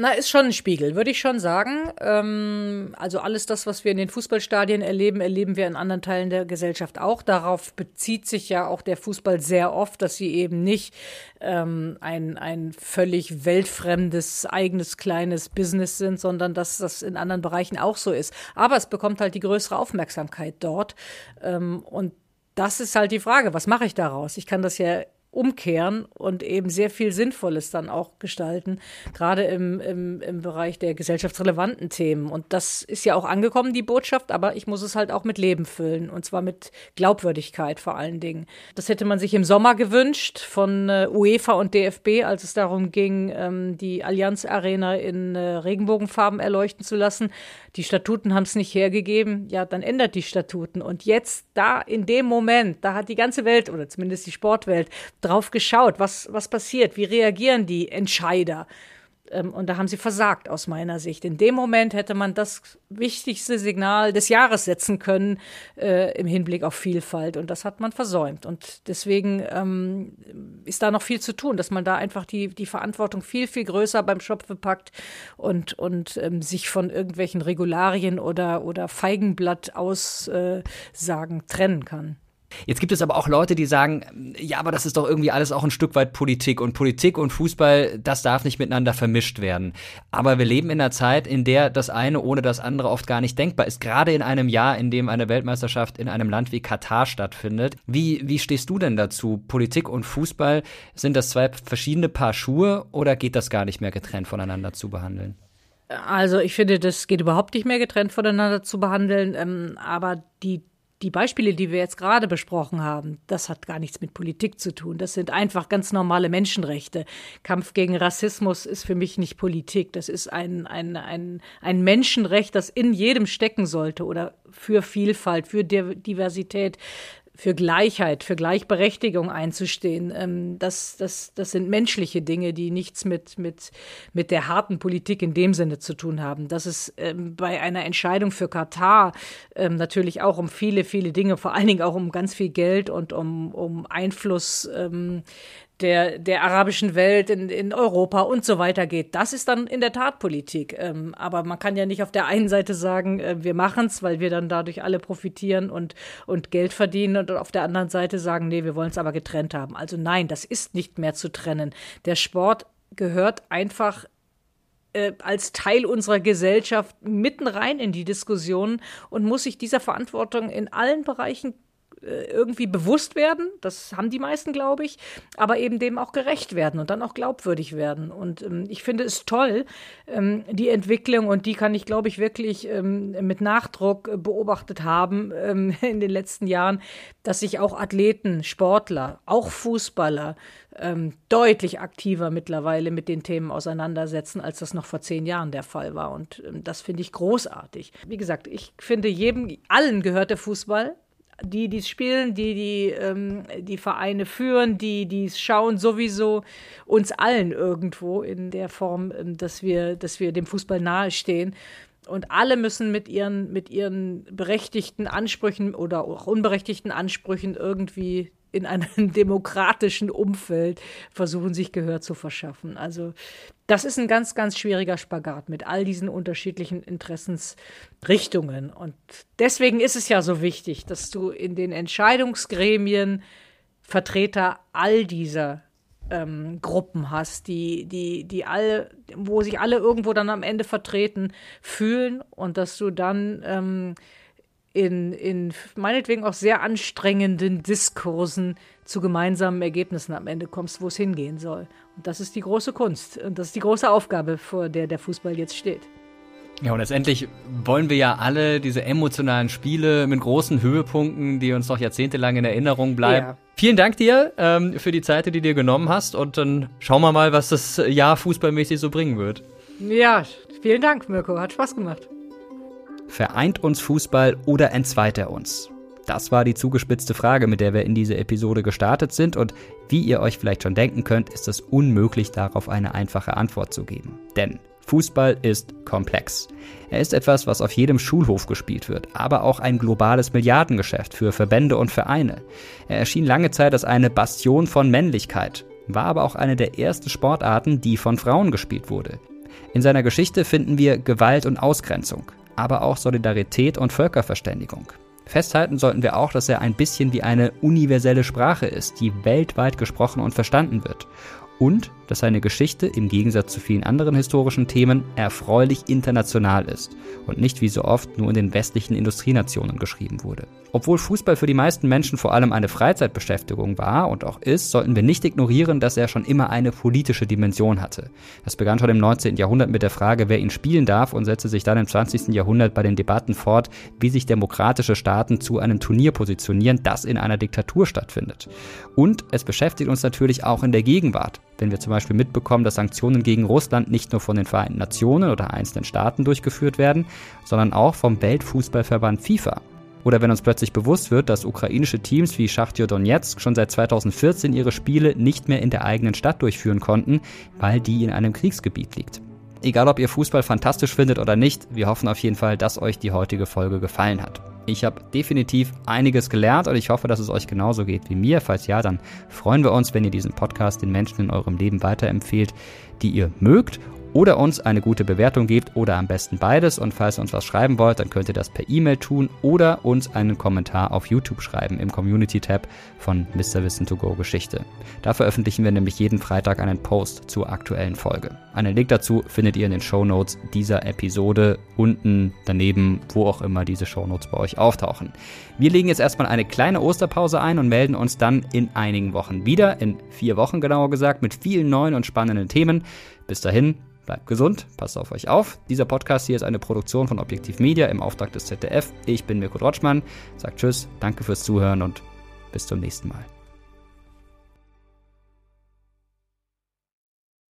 Na, ist schon ein Spiegel, würde ich schon sagen. Ähm, also alles das, was wir in den Fußballstadien erleben, erleben wir in anderen Teilen der Gesellschaft auch. Darauf bezieht sich ja auch der Fußball sehr oft, dass sie eben nicht ähm, ein, ein völlig weltfremdes, eigenes, kleines Business sind, sondern dass das in anderen Bereichen auch so ist. Aber es bekommt halt die größere Aufmerksamkeit dort. Ähm, und das ist halt die Frage, was mache ich daraus? Ich kann das ja umkehren und eben sehr viel Sinnvolles dann auch gestalten, gerade im, im, im Bereich der gesellschaftsrelevanten Themen. Und das ist ja auch angekommen, die Botschaft, aber ich muss es halt auch mit Leben füllen und zwar mit Glaubwürdigkeit vor allen Dingen. Das hätte man sich im Sommer gewünscht von äh, UEFA und DFB, als es darum ging, ähm, die Allianz Arena in äh, Regenbogenfarben erleuchten zu lassen. Die Statuten haben es nicht hergegeben. Ja, dann ändert die Statuten. Und jetzt, da in dem Moment, da hat die ganze Welt oder zumindest die Sportwelt drauf geschaut, was, was passiert, wie reagieren die Entscheider. Ähm, und da haben sie versagt aus meiner Sicht. In dem Moment hätte man das wichtigste Signal des Jahres setzen können äh, im Hinblick auf Vielfalt. Und das hat man versäumt. Und deswegen ähm, ist da noch viel zu tun, dass man da einfach die, die Verantwortung viel, viel größer beim Schopfe packt und, und ähm, sich von irgendwelchen Regularien oder, oder Feigenblatt-Aussagen äh, trennen kann. Jetzt gibt es aber auch Leute, die sagen, ja, aber das ist doch irgendwie alles auch ein Stück weit Politik und Politik und Fußball, das darf nicht miteinander vermischt werden. Aber wir leben in einer Zeit, in der das eine ohne das andere oft gar nicht denkbar ist. Gerade in einem Jahr, in dem eine Weltmeisterschaft in einem Land wie Katar stattfindet. Wie, wie stehst du denn dazu? Politik und Fußball, sind das zwei verschiedene Paar Schuhe oder geht das gar nicht mehr getrennt voneinander zu behandeln? Also ich finde, das geht überhaupt nicht mehr getrennt voneinander zu behandeln. Ähm, aber die die Beispiele, die wir jetzt gerade besprochen haben, das hat gar nichts mit Politik zu tun. Das sind einfach ganz normale Menschenrechte. Kampf gegen Rassismus ist für mich nicht Politik. Das ist ein, ein, ein, ein Menschenrecht, das in jedem stecken sollte oder für Vielfalt, für Diversität für Gleichheit, für Gleichberechtigung einzustehen. Ähm, das, das, das sind menschliche Dinge, die nichts mit, mit, mit der harten Politik in dem Sinne zu tun haben. Dass es ähm, bei einer Entscheidung für Katar ähm, natürlich auch um viele, viele Dinge, vor allen Dingen auch um ganz viel Geld und um, um Einfluss ähm, der, der arabischen Welt in, in Europa und so weiter geht. Das ist dann in der Tat Politik. Ähm, aber man kann ja nicht auf der einen Seite sagen, äh, wir machen es, weil wir dann dadurch alle profitieren und, und Geld verdienen und auf der anderen Seite sagen, nee, wir wollen es aber getrennt haben. Also nein, das ist nicht mehr zu trennen. Der Sport gehört einfach äh, als Teil unserer Gesellschaft mitten rein in die Diskussion und muss sich dieser Verantwortung in allen Bereichen irgendwie bewusst werden, das haben die meisten, glaube ich, aber eben dem auch gerecht werden und dann auch glaubwürdig werden. Und ähm, ich finde es toll, ähm, die Entwicklung, und die kann ich, glaube ich, wirklich ähm, mit Nachdruck äh, beobachtet haben ähm, [LAUGHS] in den letzten Jahren, dass sich auch Athleten, Sportler, auch Fußballer ähm, deutlich aktiver mittlerweile mit den Themen auseinandersetzen, als das noch vor zehn Jahren der Fall war. Und ähm, das finde ich großartig. Wie gesagt, ich finde, jedem, allen gehört der Fußball die, die spielen, die, die ähm, die Vereine führen, die, die schauen sowieso uns allen irgendwo in der Form, ähm, dass wir, dass wir dem Fußball nahestehen. Und alle müssen mit ihren, mit ihren berechtigten Ansprüchen oder auch unberechtigten Ansprüchen irgendwie in einem [LAUGHS] demokratischen Umfeld versuchen, sich Gehör zu verschaffen. Also das ist ein ganz, ganz schwieriger Spagat mit all diesen unterschiedlichen Interessensrichtungen. Und deswegen ist es ja so wichtig, dass du in den Entscheidungsgremien Vertreter all dieser ähm, Gruppen hast, die, die, die alle, wo sich alle irgendwo dann am Ende vertreten fühlen und dass du dann ähm, in, in meinetwegen auch sehr anstrengenden Diskursen zu gemeinsamen Ergebnissen am Ende kommst, wo es hingehen soll. Und das ist die große Kunst und das ist die große Aufgabe, vor der der Fußball jetzt steht. Ja, und letztendlich wollen wir ja alle diese emotionalen Spiele mit großen Höhepunkten, die uns noch jahrzehntelang in Erinnerung bleiben. Ja. Vielen Dank dir ähm, für die Zeit, die du dir genommen hast. Und dann schauen wir mal, was das Jahr fußballmäßig so bringen wird. Ja, vielen Dank, Mirko. Hat Spaß gemacht. Vereint uns Fußball oder entzweit er uns? Das war die zugespitzte Frage, mit der wir in diese Episode gestartet sind und wie ihr euch vielleicht schon denken könnt, ist es unmöglich darauf eine einfache Antwort zu geben. Denn Fußball ist komplex. Er ist etwas, was auf jedem Schulhof gespielt wird, aber auch ein globales Milliardengeschäft für Verbände und Vereine. Er erschien lange Zeit als eine Bastion von Männlichkeit, war aber auch eine der ersten Sportarten, die von Frauen gespielt wurde. In seiner Geschichte finden wir Gewalt und Ausgrenzung, aber auch Solidarität und Völkerverständigung. Festhalten sollten wir auch, dass er ein bisschen wie eine universelle Sprache ist, die weltweit gesprochen und verstanden wird. Und dass seine Geschichte im Gegensatz zu vielen anderen historischen Themen erfreulich international ist und nicht wie so oft nur in den westlichen Industrienationen geschrieben wurde. Obwohl Fußball für die meisten Menschen vor allem eine Freizeitbeschäftigung war und auch ist, sollten wir nicht ignorieren, dass er schon immer eine politische Dimension hatte. Das begann schon im 19. Jahrhundert mit der Frage, wer ihn spielen darf und setzte sich dann im 20. Jahrhundert bei den Debatten fort, wie sich demokratische Staaten zu einem Turnier positionieren, das in einer Diktatur stattfindet. Und es beschäftigt uns natürlich auch in der Gegenwart, wenn wir zum Beispiel mitbekommen, dass Sanktionen gegen Russland nicht nur von den Vereinten Nationen oder einzelnen Staaten durchgeführt werden, sondern auch vom Weltfußballverband FIFA. Oder wenn uns plötzlich bewusst wird, dass ukrainische Teams wie Schachtjo Donetsk schon seit 2014 ihre Spiele nicht mehr in der eigenen Stadt durchführen konnten, weil die in einem Kriegsgebiet liegt. Egal ob ihr Fußball fantastisch findet oder nicht, wir hoffen auf jeden Fall, dass euch die heutige Folge gefallen hat. Ich habe definitiv einiges gelernt und ich hoffe, dass es euch genauso geht wie mir. Falls ja, dann freuen wir uns, wenn ihr diesen Podcast den Menschen in eurem Leben weiterempfehlt, die ihr mögt oder uns eine gute Bewertung gebt oder am besten beides. Und falls ihr uns was schreiben wollt, dann könnt ihr das per E-Mail tun oder uns einen Kommentar auf YouTube schreiben im Community-Tab von Mr. Wissen to Go Geschichte. Da veröffentlichen wir nämlich jeden Freitag einen Post zur aktuellen Folge. Einen Link dazu findet ihr in den Show Notes dieser Episode unten daneben, wo auch immer diese Show Notes bei euch auftauchen. Wir legen jetzt erstmal eine kleine Osterpause ein und melden uns dann in einigen Wochen wieder, in vier Wochen genauer gesagt, mit vielen neuen und spannenden Themen. Bis dahin, Bleibt gesund, passt auf euch auf. Dieser Podcast hier ist eine Produktion von Objektiv Media im Auftrag des ZDF. Ich bin Mirko Rotschmann, sagt Tschüss, danke fürs Zuhören und bis zum nächsten Mal.